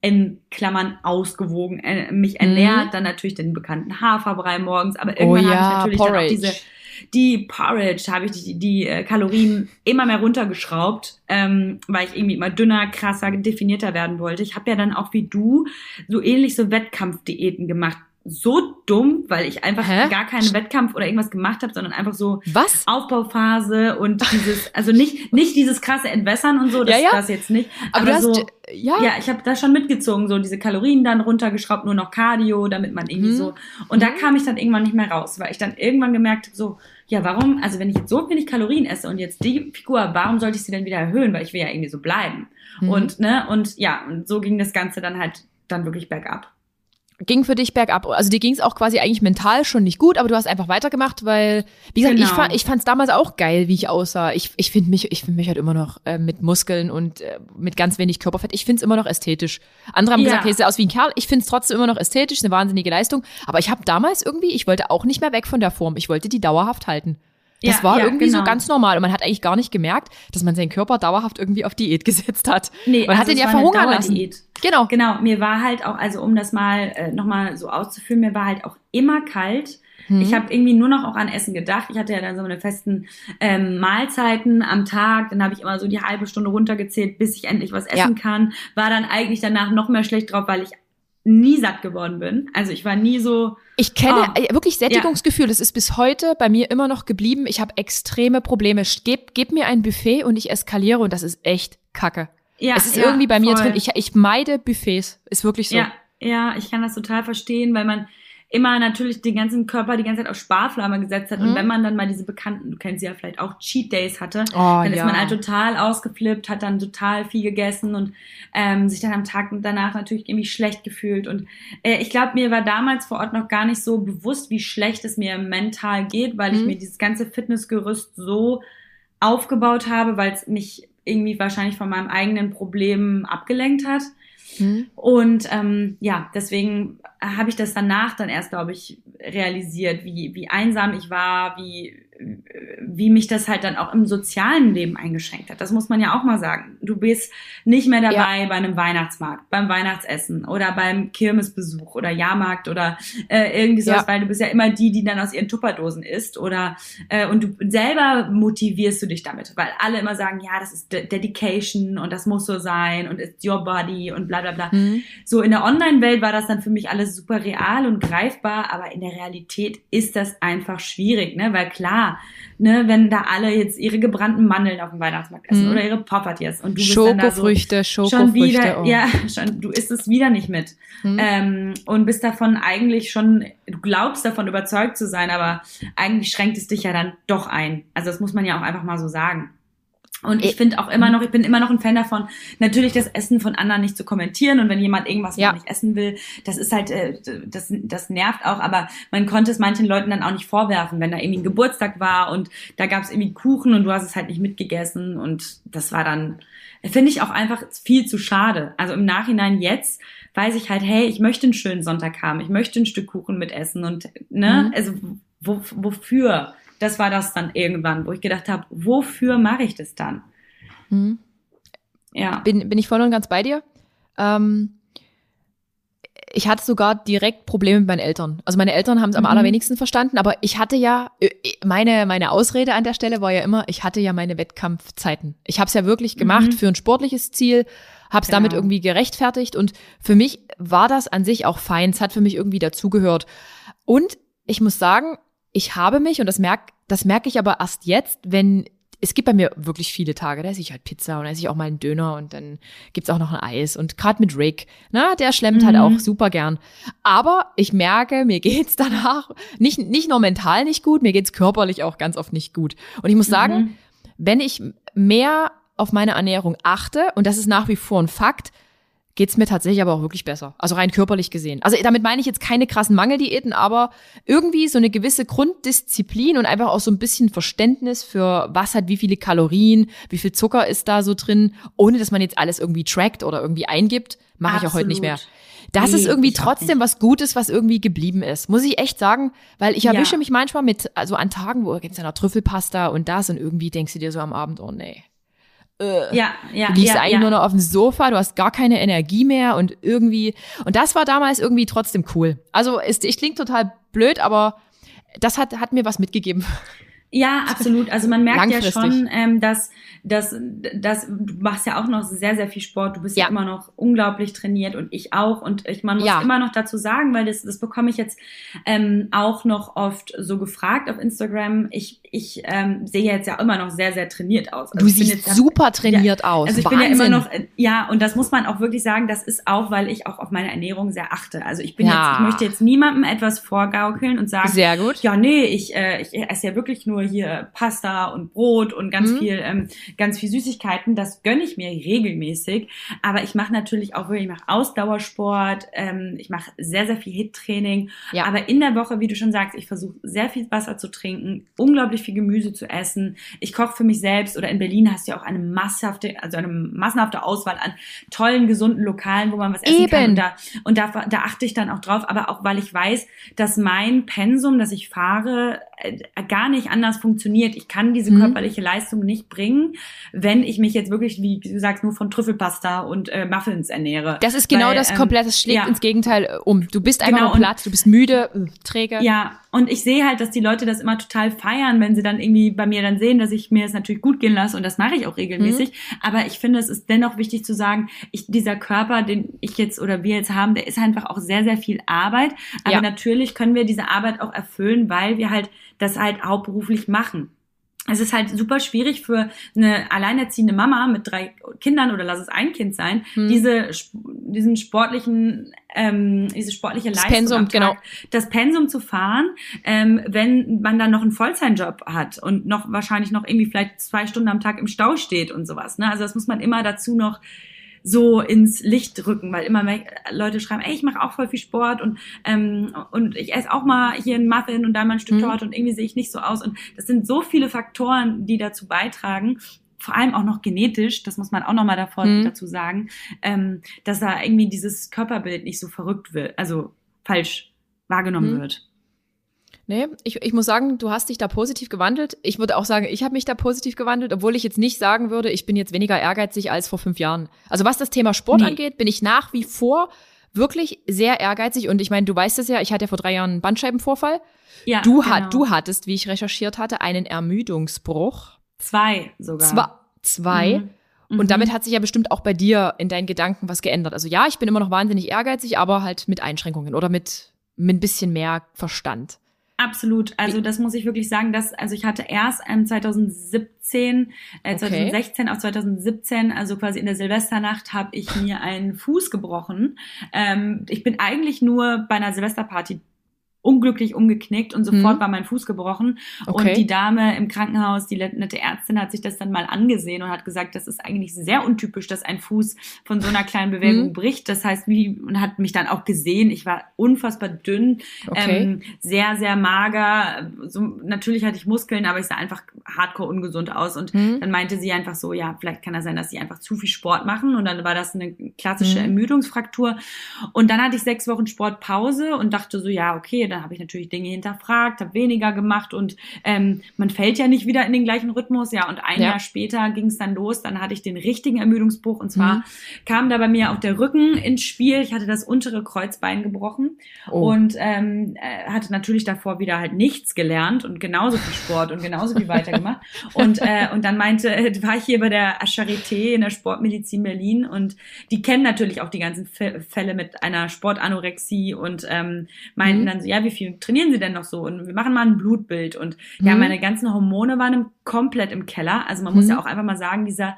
in Klammern ausgewogen äh, mich ernährt, mhm. dann natürlich den bekannten Haferbrei morgens, aber irgendwann oh, ja, habe ich natürlich Porridge. dann auch diese die Porridge habe ich die, die äh, Kalorien immer mehr runtergeschraubt, ähm, weil ich irgendwie immer dünner, krasser, definierter werden wollte. Ich habe ja dann auch wie du so ähnlich so Wettkampfdiäten gemacht so dumm, weil ich einfach Hä? gar keinen Wettkampf oder irgendwas gemacht habe, sondern einfach so Was? Aufbauphase und dieses, also nicht nicht dieses krasse Entwässern und so, das, ja, ja. das jetzt nicht. Aber, aber du hast, so, ja. ja, ich habe da schon mitgezogen, so diese Kalorien dann runtergeschraubt, nur noch Cardio, damit man irgendwie hm. so. Und hm. da kam ich dann irgendwann nicht mehr raus, weil ich dann irgendwann gemerkt habe, so, ja, warum, also wenn ich jetzt so wenig Kalorien esse und jetzt die Figur, warum sollte ich sie denn wieder erhöhen? Weil ich will ja irgendwie so bleiben. Mhm. Und, ne, und ja, und so ging das Ganze dann halt dann wirklich bergab ging für dich bergab. Also dir ging es auch quasi eigentlich mental schon nicht gut, aber du hast einfach weitergemacht, weil, wie gesagt, genau. ich, fand, ich fand es damals auch geil, wie ich aussah. Ich, ich finde mich, ich finde mich halt immer noch äh, mit Muskeln und äh, mit ganz wenig Körperfett. Ich finde es immer noch ästhetisch. Andere haben ja. gesagt, hey, sieht aus wie ein Kerl. Ich finde es trotzdem immer noch ästhetisch, eine wahnsinnige Leistung. Aber ich habe damals irgendwie, ich wollte auch nicht mehr weg von der Form. Ich wollte die dauerhaft halten. Das ja, war ja, irgendwie genau. so ganz normal und man hat eigentlich gar nicht gemerkt, dass man seinen Körper dauerhaft irgendwie auf Diät gesetzt hat. Nee, man also hat ihn ja verhungern lassen. Genau. Genau, mir war halt auch, also um das mal äh, nochmal so auszuführen, mir war halt auch immer kalt. Hm. Ich habe irgendwie nur noch auch an Essen gedacht. Ich hatte ja dann so eine festen ähm, Mahlzeiten am Tag. Dann habe ich immer so die halbe Stunde runtergezählt, bis ich endlich was essen ja. kann. War dann eigentlich danach noch mehr schlecht drauf, weil ich nie satt geworden bin. Also ich war nie so. Ich kenne oh, wirklich Sättigungsgefühl. Ja. Das ist bis heute bei mir immer noch geblieben. Ich habe extreme Probleme. Gib, gib mir ein Buffet und ich eskaliere und das ist echt Kacke. Ja, es ist ja, irgendwie bei mir voll. drin. Ich, ich meide Buffets. Ist wirklich so. Ja, ja, ich kann das total verstehen, weil man immer natürlich den ganzen Körper die ganze Zeit auf Sparflamme gesetzt hat. Mhm. Und wenn man dann mal diese bekannten, du kennst sie ja vielleicht auch, Cheat Days hatte, oh, dann ja. ist man halt total ausgeflippt, hat dann total viel gegessen und ähm, sich dann am Tag danach natürlich irgendwie schlecht gefühlt. Und äh, ich glaube, mir war damals vor Ort noch gar nicht so bewusst, wie schlecht es mir mental geht, weil mhm. ich mir dieses ganze Fitnessgerüst so aufgebaut habe, weil es mich irgendwie wahrscheinlich von meinem eigenen Problem abgelenkt hat. Mhm. Und ähm, ja, deswegen habe ich das danach dann erst, glaube ich, realisiert, wie, wie einsam ich war, wie, wie mich das halt dann auch im sozialen Leben eingeschränkt hat. Das muss man ja auch mal sagen. Du bist nicht mehr dabei ja. bei einem Weihnachtsmarkt, beim Weihnachtsessen oder beim Kirmesbesuch oder Jahrmarkt oder äh, irgendwie sowas, ja. weil du bist ja immer die, die dann aus ihren Tupperdosen isst oder äh, und du selber motivierst du dich damit, weil alle immer sagen, ja, das ist De Dedication und das muss so sein und it's your body und bla bla bla. Mhm. So in der Online-Welt war das dann für mich alles super real und greifbar, aber in der Realität ist das einfach schwierig, ne? Weil klar, ne, wenn da alle jetzt ihre gebrannten Mandeln auf dem Weihnachtsmarkt essen mhm. oder ihre Poppertiers und du bist Schokofrüchte, so schon wieder, oh. ja, schon, du isst es wieder nicht mit mhm. ähm, und bist davon eigentlich schon, du glaubst davon überzeugt zu sein, aber eigentlich schränkt es dich ja dann doch ein. Also das muss man ja auch einfach mal so sagen. Und ich finde auch immer noch, ich bin immer noch ein Fan davon, natürlich das Essen von anderen nicht zu kommentieren. Und wenn jemand irgendwas ja. nicht essen will, das ist halt, äh, das, das nervt auch, aber man konnte es manchen Leuten dann auch nicht vorwerfen, wenn da irgendwie ein Geburtstag war und da gab es irgendwie Kuchen und du hast es halt nicht mitgegessen. Und das war dann, finde ich auch einfach viel zu schade. Also im Nachhinein jetzt weiß ich halt, hey, ich möchte einen schönen Sonntag haben, ich möchte ein Stück Kuchen mitessen und ne, mhm. also wo, wofür? Das war das dann irgendwann, wo ich gedacht habe, wofür mache ich das dann? Mhm. Ja. Bin, bin ich voll und ganz bei dir. Ähm, ich hatte sogar direkt Probleme mit meinen Eltern. Also meine Eltern haben es am Mhm. allerwenigsten verstanden, aber ich hatte ja, äh, meine, meine Ausrede an der Stelle war ja immer, ich hatte ja meine Wettkampfzeiten. Ich habe es ja wirklich gemacht Mhm. für ein sportliches Ziel, habe es damit Genau. irgendwie gerechtfertigt und für mich war das an sich auch fein. Es hat für mich irgendwie dazugehört. Und ich muss sagen, ich habe mich, und das merk, das merke ich aber erst jetzt, wenn es gibt bei mir wirklich viele Tage, da esse ich halt Pizza und da esse ich auch mal einen Döner und dann gibt's auch noch ein Eis. Und gerade mit Rick, na, der schlemmt halt Mhm. auch super gern. Aber ich merke, mir geht's danach nicht, nicht nur mental nicht gut, mir geht's körperlich auch ganz oft nicht gut. Und ich muss sagen, Mhm. wenn ich mehr auf meine Ernährung achte, und das ist nach wie vor ein Fakt, geht's mir tatsächlich aber auch wirklich besser. Also rein körperlich gesehen. Also damit meine ich jetzt keine krassen Mangeldiäten, aber irgendwie so eine gewisse Grunddisziplin und einfach auch so ein bisschen Verständnis für was hat wie viele Kalorien, wie viel Zucker ist da so drin, ohne dass man jetzt alles irgendwie trackt oder irgendwie eingibt, mache ich auch heute nicht mehr. Das Nee, ist irgendwie trotzdem was Gutes, was irgendwie geblieben ist. Muss ich echt sagen, weil ich erwische Ja. mich manchmal mit, also an Tagen, wo gibt's ja noch Trüffelpasta und das und irgendwie denkst du dir so am Abend, oh nee. Ja, ja, Du liegst ja, eigentlich ja. nur noch auf dem Sofa, du hast gar keine Energie mehr und irgendwie, und das war damals irgendwie trotzdem cool. Also, ist, ich klingt total blöd, aber das hat, hat mir was mitgegeben. Ja, absolut. Also man merkt ja schon, ähm, dass, dass, dass du machst ja auch noch sehr, sehr viel Sport. Du bist ja, Ja. immer noch unglaublich trainiert und ich auch. Und ich, man muss Ja. immer noch dazu sagen, weil das, das bekomme ich jetzt ähm, auch noch oft so gefragt auf Instagram. Ich, ich ähm, sehe jetzt ja immer noch sehr, sehr trainiert aus. Also Du siehst jetzt- super trainiert aus. Also ich Wahnsinn. bin ja immer noch, ja, und das muss man auch wirklich sagen, das ist auch, weil ich auch auf meine Ernährung sehr achte. Also ich bin Ja. jetzt, ich möchte jetzt niemandem etwas vorgaukeln und sagen, Sehr gut. ja, nee, ich, äh, ich esse ja wirklich nur hier Pasta und Brot und ganz Mhm. viel, ähm, ganz viel Süßigkeiten. Das gönne ich mir regelmäßig. Aber ich mache natürlich auch wirklich, ich mache Ausdauersport, ähm, ich mache sehr, sehr viel HIT-Training. Ja. Aber in der Woche, wie du schon sagst, ich versuche sehr viel Wasser zu trinken, unglaublich viel Gemüse zu essen. Ich koche für mich selbst oder in Berlin hast du ja auch eine massenhafte, also eine massenhafte Auswahl an tollen, gesunden Lokalen, wo man was essen kann. Eben. Und da, und da, da achte ich dann auch drauf, aber auch weil ich weiß, dass mein Pensum, das ich fahre, gar nicht anders funktioniert. Ich kann diese Mhm. körperliche Leistung nicht bringen, wenn ich mich jetzt wirklich, wie du sagst, nur von Trüffelpasta und äh, Muffins ernähre. Das ist genau Weil, das ähm, komplett, das schlägt ja. ins Gegenteil äh, um. Du bist einfach Genau, platt, du bist müde, äh, träge. Ja, und ich sehe halt, dass die Leute das immer total feiern, wenn sie dann irgendwie bei mir dann sehen, dass ich mir das natürlich gut gehen lasse und das mache ich auch regelmäßig. Aber ich finde, es ist dennoch wichtig zu sagen, ich, dieser Körper, den ich jetzt oder wir jetzt haben, der ist einfach auch sehr, sehr viel Arbeit. Aber Ja. natürlich können wir diese Arbeit auch erfüllen, weil wir halt das halt hauptberuflich machen. Es ist halt super schwierig für eine alleinerziehende Mama mit drei Kindern oder lass es ein Kind sein, Hm. diese diesen sportlichen ähm, diese sportliche Das Leistung Pensum, Tag, genau. das Pensum zu fahren, ähm, wenn man dann noch einen Vollzeitjob hat und noch wahrscheinlich noch irgendwie vielleicht zwei Stunden am Tag im Stau steht und sowas. Ne? Also das muss man immer dazu noch so ins Licht rücken, weil immer mehr Leute schreiben, ey, ich mache auch voll viel Sport und ähm, und ich esse auch mal hier einen Muffin und da mal ein Stück Mhm. Torte und irgendwie sehe ich nicht so aus und das sind so viele Faktoren, die dazu beitragen, vor allem auch noch genetisch, das muss man auch noch mal davor, Mhm. dazu sagen, ähm, dass da irgendwie dieses Körperbild nicht so verrückt wird, also falsch wahrgenommen Mhm. wird. Nee, ich, ich muss sagen, du hast dich da positiv gewandelt. Ich würde auch sagen, ich habe mich da positiv gewandelt, obwohl ich jetzt nicht sagen würde, ich bin jetzt weniger ehrgeizig als vor fünf Jahren. Also was das Thema Sport Nee. angeht, bin ich nach wie vor wirklich sehr ehrgeizig. Und ich meine, du weißt es ja, ich hatte ja vor drei Jahren einen Bandscheibenvorfall. Ja, Du, genau. hat, du hattest, wie ich recherchiert hatte, einen Ermüdungsbruch. zwei sogar. Zwei. zwei. Mhm. Und damit hat sich ja bestimmt auch bei dir in deinen Gedanken was geändert. Also ja, ich bin immer noch wahnsinnig ehrgeizig, aber halt mit Einschränkungen oder mit, mit ein bisschen mehr Verstand. Absolut. Also das muss ich wirklich sagen, dass also ich hatte erst ähm, 2017, äh, Okay. 2016 auf 2017, also quasi in der Silvesternacht, habe ich mir einen Fuß gebrochen. Ähm, ich bin eigentlich nur bei einer Silvesterparty unglücklich umgeknickt und sofort Mhm. war mein Fuß gebrochen. Okay. Und die Dame im Krankenhaus, die nette Ärztin, hat sich das dann mal angesehen und hat gesagt, das ist eigentlich sehr untypisch, dass ein Fuß von so einer kleinen Bewegung Mhm. bricht. Das heißt, wie, und hat mich dann auch gesehen. Ich war unfassbar dünn, Okay. ähm, sehr, sehr mager. So, natürlich hatte ich Muskeln, aber ich sah einfach hardcore ungesund aus. Und Hm? dann meinte sie einfach so, ja, vielleicht kann das sein, dass sie einfach zu viel Sport machen. Und dann war das eine klassische Mhm. Ermüdungsfraktur. Und dann hatte ich sechs Wochen Sportpause und dachte so, ja, okay, dann habe ich natürlich Dinge hinterfragt, habe weniger gemacht und ähm, man fällt ja nicht wieder in den gleichen Rhythmus. Ja, und ein ja. Jahr später ging es dann los, dann hatte ich den richtigen Ermüdungsbruch und zwar mhm. kam da bei mir auch der Rücken ins Spiel. Ich hatte das untere Kreuzbein gebrochen oh. und ähm, äh, hatte natürlich davor wieder halt nichts gelernt und genauso viel Sport und genauso viel weitergemacht. und, äh, und dann meinte, äh, war ich hier bei der Charité in der Sportmedizin Berlin und die kennen natürlich auch die ganzen Fälle mit einer Sportanorexie und ähm, meinten mhm. dann so, ja, wie viel trainieren sie denn noch so? Und wir machen mal ein Blutbild. Und ja, mhm. meine ganzen Hormone waren im, komplett im Keller. Also man muss ja mhm. auch einfach mal sagen, dieser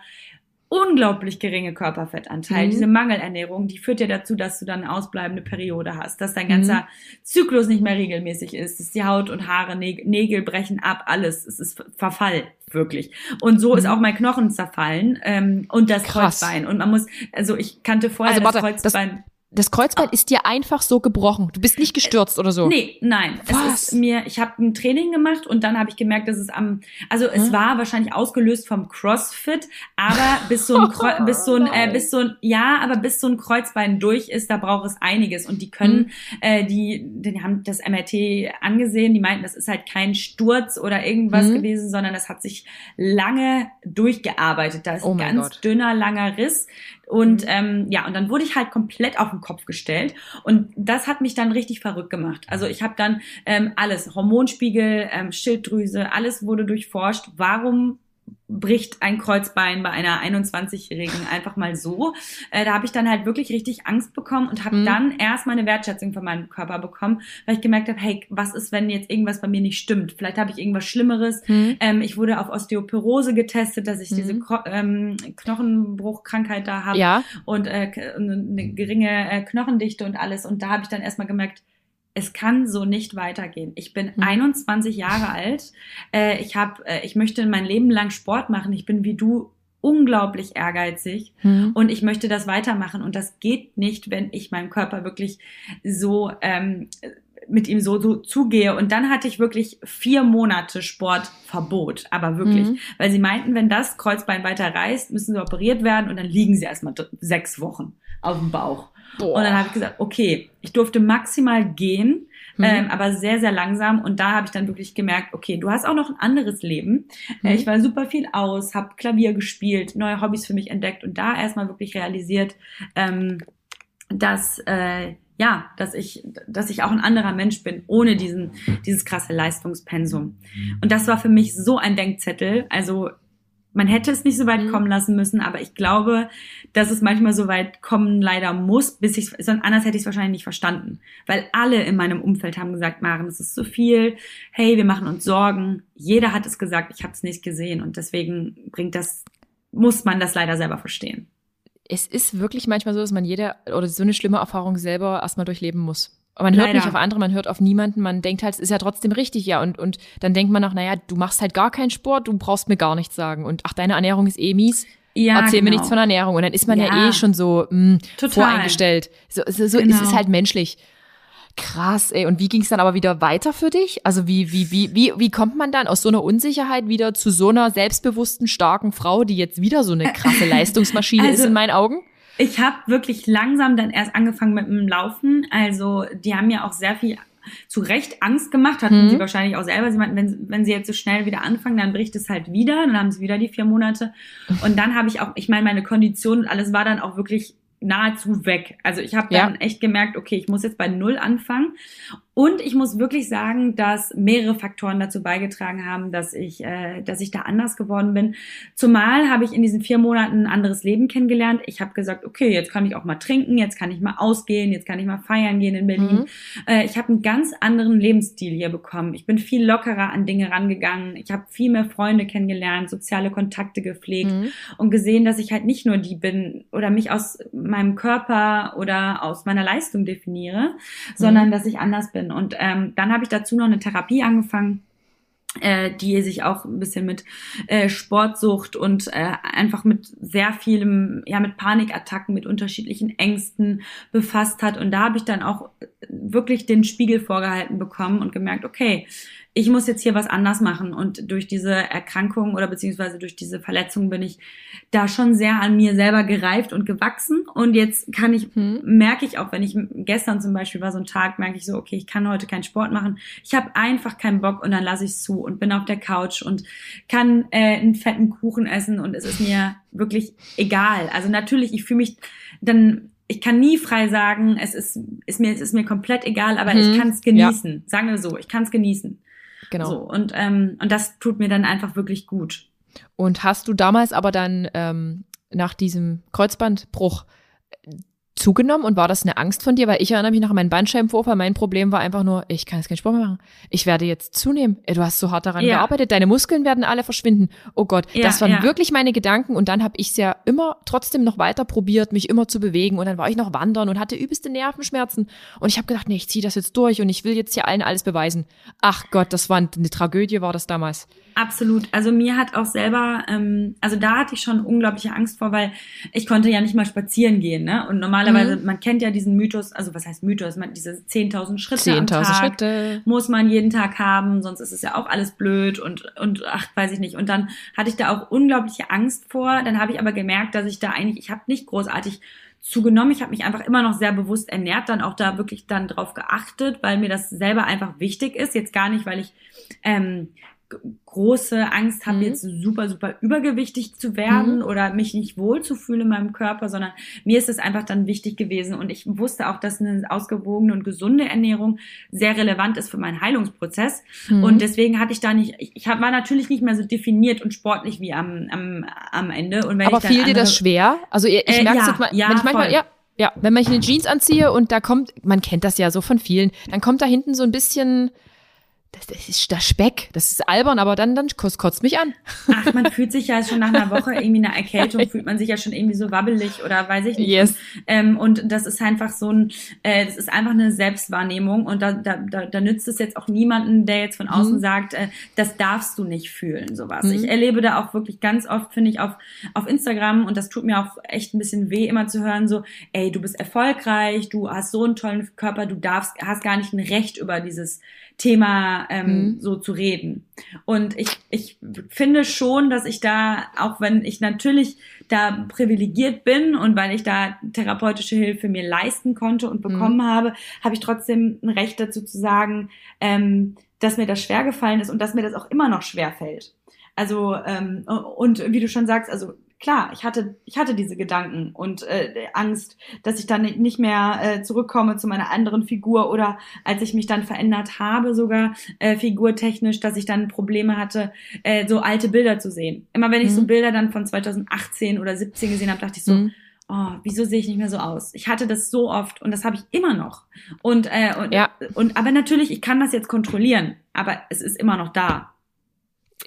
unglaublich geringe Körperfettanteil, mhm. diese Mangelernährung, die führt ja dazu, dass du dann eine ausbleibende Periode hast, dass dein ganzer mhm. Zyklus nicht mehr regelmäßig ist, dass die Haut und Haare, Nägel brechen ab, alles. Es ist Verfall, wirklich. Und so mhm. ist auch mein Knochen zerfallen ähm, und das Krass. Kreuzbein. Und man muss, also ich kannte vorher also, das warte, Kreuzbein. Das das Kreuzband ah. ist dir einfach so gebrochen. Du bist nicht gestürzt oder so. Nee, nein. Was? Es ist mir, ich habe ein Training gemacht und dann habe ich gemerkt, dass es am, also es hm? war wahrscheinlich ausgelöst vom CrossFit, aber bis so ein, Kreu bis so ein, äh, bis so ein, ja, aber bis so ein Kreuzbein durch ist, da braucht es einiges und die können, hm. äh, die, die haben das MRT angesehen, die meinten, das ist halt kein Sturz oder irgendwas hm. gewesen, sondern das hat sich lange durchgearbeitet. Da ist oh ein ganz Gott. dünner, langer Riss. Und mhm. ähm, ja, und dann wurde ich halt komplett auf den Kopf gestellt. Und das hat mich dann richtig verrückt gemacht. Also ich habe dann ähm, alles, Hormonspiegel, ähm, Schilddrüse, alles wurde durchforscht. Warum bricht ein Kreuzbein bei einer 21-Jährigen einfach mal so. Äh, da habe ich dann halt wirklich richtig Angst bekommen und habe mhm. dann erst mal eine Wertschätzung von meinem Körper bekommen, weil ich gemerkt habe, hey, was ist, wenn jetzt irgendwas bei mir nicht stimmt? Vielleicht habe ich irgendwas Schlimmeres. Mhm. Ähm, ich wurde auf Osteoporose getestet, dass ich mhm. diese Ko ähm, Knochenbruchkrankheit da habe ja. und äh, eine geringe äh, Knochendichte und alles. Und da habe ich dann erstmal gemerkt, es kann so nicht weitergehen. Ich bin mhm. 21 Jahre alt. Äh, ich habe, äh, ich möchte mein Leben lang Sport machen. Ich bin wie du unglaublich ehrgeizig mhm. und ich möchte das weitermachen und das geht nicht, wenn ich meinem Körper wirklich so ähm, mit ihm so, so zugehe. Und dann hatte ich wirklich vier Monate Sportverbot, aber wirklich. Mhm. Weil sie meinten, wenn das Kreuzbein weiter reißt, müssen sie operiert werden und dann liegen sie erstmal sechs Wochen auf dem Bauch. Boah. Und dann habe ich gesagt, okay, ich durfte maximal gehen, mhm. ähm, aber sehr, sehr langsam. Und da habe ich dann wirklich gemerkt, okay, du hast auch noch ein anderes Leben. Äh, mhm. Ich war super viel aus, habe Klavier gespielt, neue Hobbys für mich entdeckt und da erstmal wirklich realisiert, ähm, dass äh, ja, dass ich, dass ich auch ein anderer Mensch bin, ohne diesen, dieses krasse Leistungspensum. Und das war für mich so ein Denkzettel. Also man hätte es nicht so weit mhm. kommen lassen müssen, aber ich glaube, dass es manchmal so weit kommen leider muss, bis ich sonst anders hätte ich es wahrscheinlich nicht verstanden, weil alle in meinem Umfeld haben gesagt, Maren, es ist zu viel. Hey, wir machen uns Sorgen. Jeder hat es gesagt, ich habe es nicht gesehen und deswegen bringt das muss man das leider selber verstehen. Es ist wirklich manchmal so, dass man jede oder so eine schlimme Erfahrung selber erstmal durchleben muss. Man hört Leider. nicht auf andere, man hört auf niemanden, man denkt halt, es ist ja trotzdem richtig, ja. Und, und dann denkt man auch, naja, du machst halt gar keinen Sport, du brauchst mir gar nichts sagen. Und ach, deine Ernährung ist eh mies. Ja, Erzähl genau. mir nichts von Ernährung. Und dann ist man ja, ja eh schon so mh, mm, Total. voreingestellt. So, so, so genau. ist es halt menschlich. Krass, ey. Und wie ging es dann aber wieder weiter für dich? Also wie, wie, wie, wie, wie kommt man dann aus so einer Unsicherheit wieder zu so einer selbstbewussten, starken Frau, die jetzt wieder so eine krasse Leistungsmaschine also, ist in meinen Augen? Ich habe wirklich langsam dann erst angefangen mit dem Laufen. Also die haben mir auch sehr viel zu Recht Angst gemacht, hatten mhm. sie wahrscheinlich auch selber. Sie meinten, wenn, wenn sie jetzt so schnell wieder anfangen, dann bricht es halt wieder. Dann haben sie wieder die vier Monate. Und dann habe ich auch, ich meine, meine Kondition und alles war dann auch wirklich nahezu weg. Also ich habe dann ja. echt gemerkt, okay, ich muss jetzt bei Null anfangen. Und ich muss wirklich sagen, dass mehrere Faktoren dazu beigetragen haben, dass ich, äh, dass ich da anders geworden bin. Zumal habe ich in diesen vier Monaten ein anderes Leben kennengelernt. Ich habe gesagt, okay, jetzt kann ich auch mal trinken, jetzt kann ich mal ausgehen, jetzt kann ich mal feiern gehen in Berlin. Mhm. Äh, ich habe einen ganz anderen Lebensstil hier bekommen. Ich bin viel lockerer an Dinge rangegangen. Ich habe viel mehr Freunde kennengelernt, soziale Kontakte gepflegt mhm. und gesehen, dass ich halt nicht nur die bin oder mich aus meinem Körper oder aus meiner Leistung definiere, mhm. sondern dass ich anders bin. Und ähm, dann habe ich dazu noch eine Therapie angefangen äh, die sich auch ein bisschen mit äh, Sportsucht und äh, einfach mit sehr vielem, ja, mit Panikattacken, mit unterschiedlichen Ängsten befasst hat. Und da habe ich dann auch wirklich den Spiegel vorgehalten bekommen und gemerkt, okay, ich muss jetzt hier was anders machen. Und durch diese Erkrankung oder beziehungsweise durch diese Verletzung bin ich da schon sehr an mir selber gereift und gewachsen. Und jetzt kann ich, hm. merke ich auch, wenn ich gestern zum Beispiel war so ein Tag, merke ich so, okay, ich kann heute keinen Sport machen. Ich habe einfach keinen Bock und dann lasse ich es zu und bin auf der Couch und kann äh, einen fetten Kuchen essen und es ist mir wirklich egal. Also natürlich, ich fühle mich dann ich kann nie frei sagen, es ist, ist mir, es ist mir komplett egal, aber mhm. ich kann es genießen. Ja. Sagen wir so, ich kann es genießen. Genau. So, und, ähm, und das tut mir dann einfach wirklich gut. Und hast du damals aber dann ähm, nach diesem Kreuzbandbruch zugenommen und war das eine Angst von dir? Weil ich erinnere mich noch an meinen Bandscheibenvorfall. Mein Problem war einfach nur, ich kann jetzt keinen Sport mehr machen. Ich werde jetzt zunehmen. Du hast so hart daran ja. gearbeitet. Deine Muskeln werden alle verschwinden. Oh Gott, ja, das waren ja. wirklich meine Gedanken. Und dann habe ich es ja immer trotzdem noch weiter probiert, mich immer zu bewegen. Und dann war ich noch wandern und hatte übelste Nervenschmerzen. Und ich habe gedacht, nee, ich ziehe das jetzt durch und ich will jetzt hier allen alles beweisen. Ach Gott, das war eine Tragödie, war das damals. Absolut. Also mir hat auch selber, ähm, also da hatte ich schon unglaubliche Angst vor, weil ich konnte ja nicht mal spazieren gehen. Ne? Und normalerweise, mhm. man kennt ja diesen Mythos, also was heißt Mythos? Man, diese 10.000 Schritte 10 am Tag Schritte. muss man jeden Tag haben, sonst ist es ja auch alles blöd und, und ach, weiß ich nicht. Und dann hatte ich da auch unglaubliche Angst vor. Dann habe ich aber gemerkt, dass ich da eigentlich, ich habe nicht großartig zugenommen. Ich habe mich einfach immer noch sehr bewusst ernährt, dann auch da wirklich dann drauf geachtet, weil mir das selber einfach wichtig ist. Jetzt gar nicht, weil ich ähm, große Angst habe, mhm. jetzt super, super übergewichtig zu werden mhm. oder mich nicht wohl zu fühlen in meinem Körper, sondern mir ist es einfach dann wichtig gewesen und ich wusste auch, dass eine ausgewogene und gesunde Ernährung sehr relevant ist für meinen Heilungsprozess mhm. und deswegen hatte ich da nicht, ich, ich war natürlich nicht mehr so definiert und sportlich wie am, am, am Ende. Und wenn Aber fiel dir das schwer? Also ich äh, merke ja, jetzt mal, ja, wenn ich manchmal, voll. ja, ja, wenn man eine Jeans anziehe und da kommt, man kennt das ja so von vielen, dann kommt da hinten so ein bisschen das, das ist das Speck, das ist albern, aber dann, dann kotzt, kotzt mich an. Ach, man fühlt sich ja schon nach einer Woche irgendwie eine Erkältung, fühlt man sich ja schon irgendwie so wabbelig oder weiß ich nicht. Yes. Und, ähm, und das ist einfach so ein, äh, das ist einfach eine Selbstwahrnehmung und da, da, da, da nützt es jetzt auch niemanden, der jetzt von außen mhm. sagt, äh, das darfst du nicht fühlen, sowas. Mhm. Ich erlebe da auch wirklich ganz oft, finde ich, auf, auf Instagram und das tut mir auch echt ein bisschen weh, immer zu hören, so, ey, du bist erfolgreich, du hast so einen tollen Körper, du darfst, hast gar nicht ein Recht über dieses Thema ähm, mhm. so zu reden. Und ich, ich finde schon, dass ich da, auch wenn ich natürlich da privilegiert bin und weil ich da therapeutische Hilfe mir leisten konnte und bekommen mhm. habe, habe ich trotzdem ein Recht dazu zu sagen, ähm, dass mir das schwer gefallen ist und dass mir das auch immer noch schwer fällt. Also ähm, und wie du schon sagst, also klar, ich hatte, ich hatte diese Gedanken und äh, Angst, dass ich dann nicht mehr äh, zurückkomme zu meiner anderen Figur oder als ich mich dann verändert habe, sogar äh, figurtechnisch, dass ich dann Probleme hatte, äh, so alte Bilder zu sehen. Immer wenn ich mhm. so Bilder dann von 2018 oder 17 gesehen habe, dachte ich so, mhm. oh, wieso sehe ich nicht mehr so aus? Ich hatte das so oft und das habe ich immer noch. Und, äh, und, ja. und aber natürlich, ich kann das jetzt kontrollieren, aber es ist immer noch da.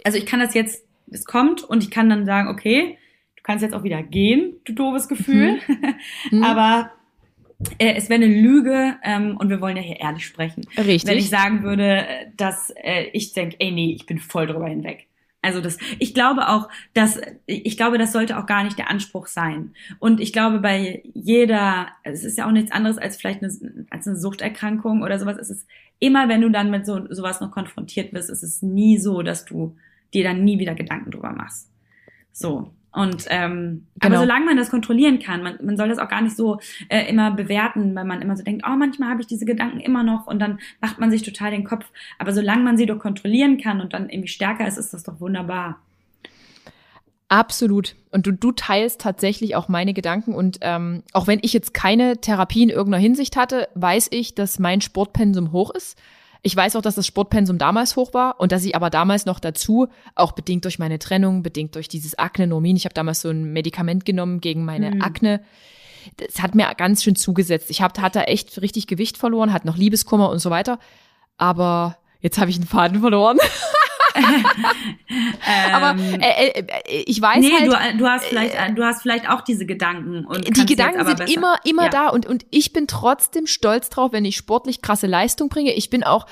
Also ich kann das jetzt, es kommt und ich kann dann sagen, okay, du kannst jetzt auch wieder gehen, du doofes Gefühl. Mhm. mhm. Aber äh, es wäre eine Lüge ähm, und wir wollen ja hier ehrlich sprechen. Richtig. Wenn ich sagen würde, dass äh, ich denke, ey nee, ich bin voll drüber hinweg. Also das, ich glaube auch, dass ich glaube, das sollte auch gar nicht der Anspruch sein. Und ich glaube, bei jeder, es ist ja auch nichts anderes als vielleicht eine, als eine Suchterkrankung oder sowas. Es ist immer, wenn du dann mit so sowas noch konfrontiert wirst, ist es nie so, dass du dir dann nie wieder Gedanken drüber machst. So. Und ähm, genau. aber solange man das kontrollieren kann, man, man soll das auch gar nicht so äh, immer bewerten, weil man immer so denkt, oh, manchmal habe ich diese Gedanken immer noch und dann macht man sich total den Kopf. Aber solange man sie doch kontrollieren kann und dann irgendwie stärker ist, ist das doch wunderbar. Absolut. Und du, du teilst tatsächlich auch meine Gedanken. Und ähm, auch wenn ich jetzt keine Therapie in irgendeiner Hinsicht hatte, weiß ich, dass mein Sportpensum hoch ist. Ich weiß auch, dass das Sportpensum damals hoch war und dass ich aber damals noch dazu, auch bedingt durch meine Trennung, bedingt durch dieses Akne-Nomin, ich habe damals so ein Medikament genommen gegen meine mhm. Akne. Das hat mir ganz schön zugesetzt. Ich hab, hatte echt richtig Gewicht verloren, hatte noch Liebeskummer und so weiter. Aber jetzt habe ich einen Faden verloren. Aber ähm, äh, äh, äh, ich weiß nee, halt, du, du hast vielleicht, äh, du hast vielleicht auch diese Gedanken und die Gedanken sind besser. immer, immer ja. da und und ich bin trotzdem stolz drauf, wenn ich sportlich krasse Leistung bringe. Ich bin auch,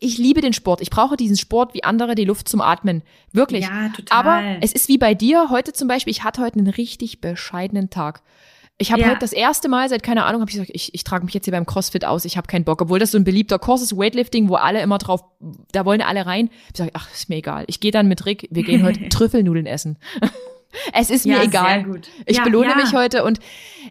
ich liebe den Sport. Ich brauche diesen Sport wie andere die Luft zum Atmen, wirklich. Ja, total. Aber es ist wie bei dir heute zum Beispiel. Ich hatte heute einen richtig bescheidenen Tag. Ich habe Ja. heute das erste Mal seit keine Ahnung, habe ich gesagt, ich, ich trage mich jetzt hier beim CrossFit aus, ich habe keinen Bock, obwohl das so ein beliebter Kurs ist, Weightlifting, wo alle immer drauf, da wollen alle rein. Ich sage, ach, ist mir egal. Ich gehe dann mit Rick, wir gehen heute Trüffelnudeln essen. Es ist mir Ja, egal. sehr gut. Ich Ja, belohne ja. mich heute und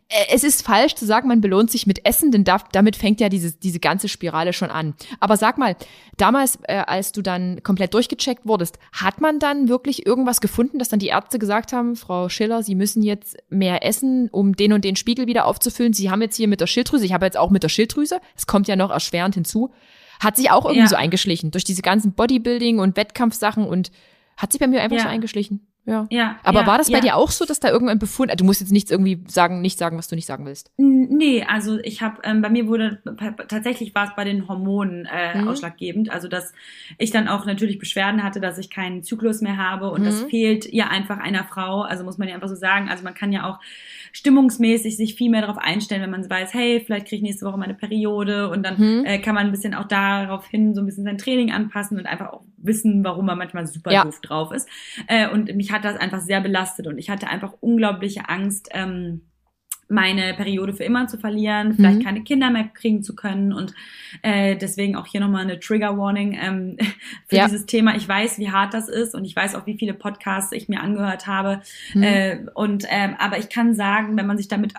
äh, es ist falsch zu sagen, man belohnt sich mit Essen, denn da, damit fängt ja diese, diese ganze Spirale schon an. Aber sag mal, damals, äh, als du dann komplett durchgecheckt wurdest, hat man dann wirklich irgendwas gefunden, dass dann die Ärzte gesagt haben, Frau Schiller, Sie müssen jetzt mehr essen, um den und den Spiegel wieder aufzufüllen. Sie haben jetzt hier mit der Schilddrüse, ich habe jetzt auch mit der Schilddrüse, es kommt ja noch erschwerend hinzu, hat sich auch irgendwie Ja. so eingeschlichen durch diese ganzen Bodybuilding und Wettkampfsachen und hat sich bei mir einfach Ja. so eingeschlichen. Ja. Ja, Aber ja, war das bei ja. dir auch so, dass da irgendein Befund, also du musst jetzt nichts irgendwie sagen, nicht sagen, was du nicht sagen willst. Nee, also ich habe, ähm, bei mir wurde tatsächlich war es bei den Hormonen äh, Mhm. ausschlaggebend. Also dass ich dann auch natürlich Beschwerden hatte, dass ich keinen Zyklus mehr habe und das Mhm. fehlt ja einfach einer Frau. Also muss man ja einfach so sagen. Also man kann ja auch stimmungsmäßig sich viel mehr darauf einstellen, wenn man weiß, hey, vielleicht kriege ich nächste Woche meine Periode und dann Mhm. äh, kann man ein bisschen auch daraufhin so ein bisschen sein Training anpassen und einfach auch wissen, warum man manchmal super Ja. doof drauf ist. Äh, und mich hat das einfach sehr belastet und ich hatte einfach unglaubliche Angst. Ähm, meine Periode für immer zu verlieren, vielleicht Mhm. keine Kinder mehr kriegen zu können und äh, deswegen auch hier nochmal eine Trigger Warning ähm, für Ja. dieses Thema. Ich weiß, wie hart das ist und ich weiß auch, wie viele Podcasts ich mir angehört habe. Mhm. Äh, und ähm, aber ich kann sagen, wenn man sich damit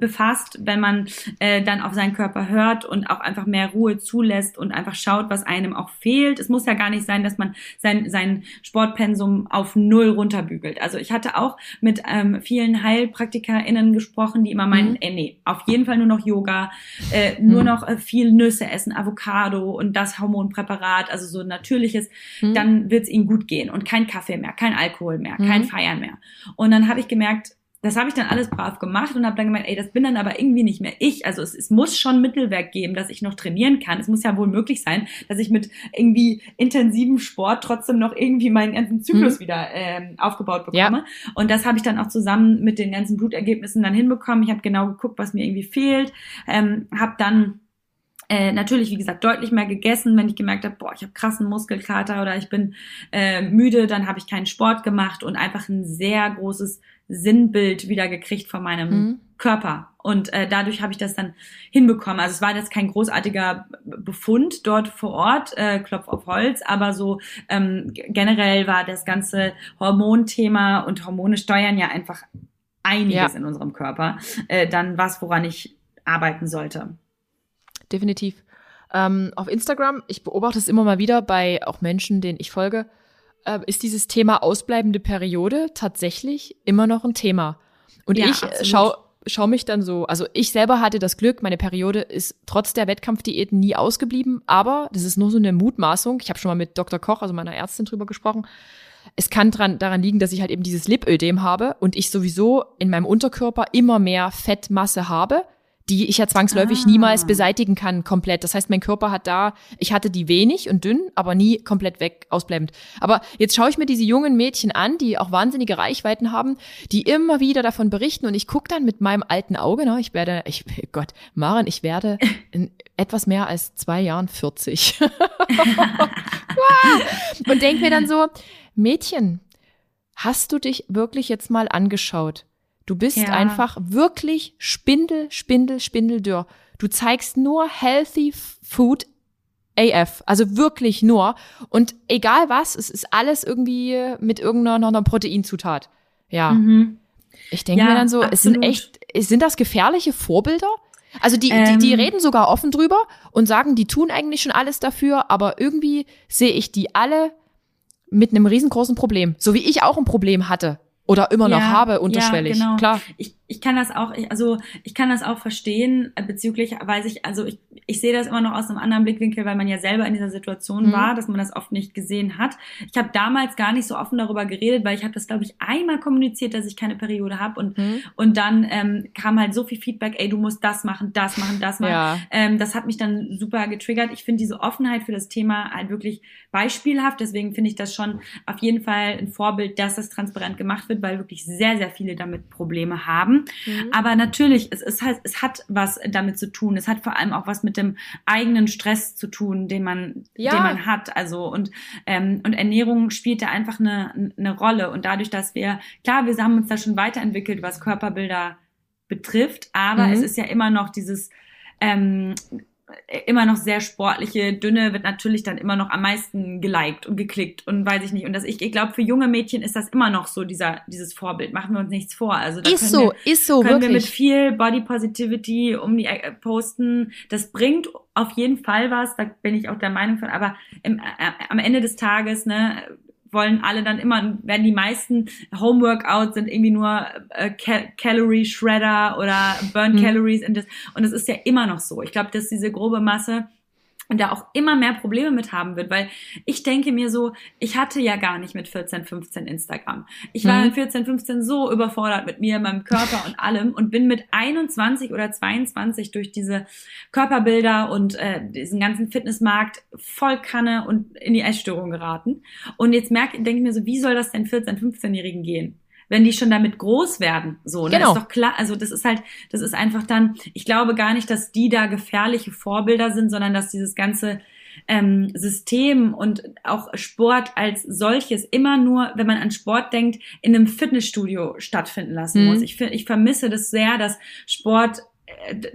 befasst, wenn man äh, dann auf seinen Körper hört und auch einfach mehr Ruhe zulässt und einfach schaut, was einem auch fehlt. Es muss ja gar nicht sein, dass man sein, sein Sportpensum auf null runterbügelt. Also ich hatte auch mit ähm, vielen HeilpraktikerInnen gesprochen, die immer meinten, Mhm. ey, nee, auf jeden Fall nur noch Yoga, äh, nur Mhm. noch äh, viel Nüsse essen, Avocado und das Hormonpräparat, also so natürliches, Mhm. dann wird es ihnen gut gehen und kein Kaffee mehr, kein Alkohol mehr, Mhm. kein Feiern mehr. Und dann habe ich gemerkt, das habe ich dann alles brav gemacht und habe dann gemeint, ey, das bin dann aber irgendwie nicht mehr ich. Also es, es muss schon Mittelwerk geben, dass ich noch trainieren kann. Es muss ja wohl möglich sein, dass ich mit irgendwie intensivem Sport trotzdem noch irgendwie meinen ganzen Zyklus Mhm. wieder ähm, aufgebaut Ja. bekomme. Und das habe ich dann auch zusammen mit den ganzen Blutergebnissen dann hinbekommen. Ich habe genau geguckt, was mir irgendwie fehlt. Ähm, habe dann äh, natürlich, wie gesagt, deutlich mehr gegessen, wenn ich gemerkt habe, boah, ich habe krassen Muskelkater oder ich bin äh, müde, dann habe ich keinen Sport gemacht und einfach ein sehr großes Sinnbild wieder gekriegt von meinem Mhm. Körper. Und äh, dadurch habe ich das dann hinbekommen. Also es war jetzt kein großartiger Befund dort vor Ort, äh, Klopf auf Holz, aber so ähm, generell war das ganze Hormonthema und Hormone steuern ja einfach einiges Ja. in unserem Körper. Äh, dann was, woran ich arbeiten sollte. Definitiv. Ähm, auf Instagram, ich beobachte es immer mal wieder bei auch Menschen, denen ich folge, äh, ist dieses Thema ausbleibende Periode tatsächlich immer noch ein Thema. Und Ja, ich äh, absolut. schau, schau mich dann so, also ich selber hatte das Glück, meine Periode ist trotz der Wettkampfdiäten nie ausgeblieben, aber das ist nur so eine Mutmaßung. Ich habe schon mal mit Dr. Koch, also meiner Ärztin, drüber gesprochen. Es kann dran, daran liegen, dass ich halt eben dieses Lipödem habe und ich sowieso in meinem Unterkörper immer mehr Fettmasse habe, die ich ja zwangsläufig Ah. niemals beseitigen kann komplett. Das heißt, mein Körper hat da, ich hatte die wenig und dünn, aber nie komplett weg, ausbleibend. Aber jetzt schaue ich mir diese jungen Mädchen an, die auch wahnsinnige Reichweiten haben, die immer wieder davon berichten und ich gucke dann mit meinem alten Auge, ne, ich werde, ich, Gott, Maren, ich werde in etwas mehr als zwei Jahren 40. und denk mir dann so, Mädchen, hast du dich wirklich jetzt mal angeschaut? Du bist Ja. einfach wirklich Spindel, Spindel, Spindeldürr. Du zeigst nur healthy food AF, also wirklich nur. Und egal was, es ist alles irgendwie mit irgendeiner noch einer Proteinzutat. Ja. Mhm. Ich denke Ja, mir dann so, es sind absolut. echt, sind das gefährliche Vorbilder? Also die, die, die Ähm. reden sogar offen drüber und sagen, die tun eigentlich schon alles dafür, aber irgendwie sehe ich die alle mit einem riesengroßen Problem. So wie ich auch ein Problem hatte oder immer noch Ja, habe, unterschwellig. Ja, genau. Klar. Ich, ich kann das auch, ich, also ich kann das auch verstehen äh, bezüglich, weil ich, also ich, ich sehe das immer noch aus einem anderen Blickwinkel, weil man ja selber in dieser Situation Mhm. war, dass man das oft nicht gesehen hat. Ich habe damals gar nicht so offen darüber geredet, weil ich habe das, glaube ich, einmal kommuniziert, dass ich keine Periode habe und Mhm. und dann ähm, kam halt so viel Feedback, ey, du musst das machen, das machen, das machen. Ja. Ähm, das hat mich dann super getriggert. Ich finde diese Offenheit für das Thema halt wirklich beispielhaft. Deswegen finde ich das schon auf jeden Fall ein Vorbild, dass das transparent gemacht wird, weil wirklich sehr, sehr viele damit Probleme haben. Mhm. Aber natürlich, es, ist halt, es hat was damit zu tun. Es hat vor allem auch was mit dem eigenen Stress zu tun, den man, Ja. den man hat. Also und ähm, und Ernährung spielt da einfach eine, eine Rolle. Und dadurch, dass wir klar, wir haben uns da schon weiterentwickelt, was Körperbilder betrifft, aber mhm. es ist ja immer noch dieses ähm, immer noch sehr sportliche, dünne wird natürlich dann immer noch am meisten geliked und geklickt und weiß ich nicht. Und das, ich, ich glaube, für junge Mädchen ist das immer noch so, dieser, dieses Vorbild. Machen wir uns nichts vor. Also da ist so, wir, ist so, können wirklich. wir mit viel Body Positivity um die Ecke posten. Das bringt auf jeden Fall was, da bin ich auch der Meinung von, aber im, äh, am Ende des Tages, ne, wollen alle dann immer, werden die meisten Homeworkouts sind irgendwie nur äh, Cal Calorie Shredder oder Burn mhm. Calories und das, und das ist ja immer noch so. Ich glaube, dass diese grobe Masse und da auch immer mehr Probleme mit haben wird, weil ich denke mir so, ich hatte ja gar nicht mit 14, 15 Instagram. Ich war mhm. mit 14, 15 so überfordert mit mir, meinem Körper und allem und bin mit 21 oder 22 durch diese Körperbilder und äh, diesen ganzen Fitnessmarkt voll Kanne und in die Essstörung geraten. Und jetzt merke, denke ich mir so, wie soll das denn 14, 15-Jährigen gehen? Wenn die schon damit groß werden. So, ne? Genau. Ist doch klar, also das ist halt, das ist einfach dann, ich glaube gar nicht, dass die da gefährliche Vorbilder sind, sondern dass dieses ganze ähm, System und auch Sport als solches immer nur, wenn man an Sport denkt, in einem Fitnessstudio stattfinden lassen mhm. muss. Ich, ich vermisse das sehr, dass Sport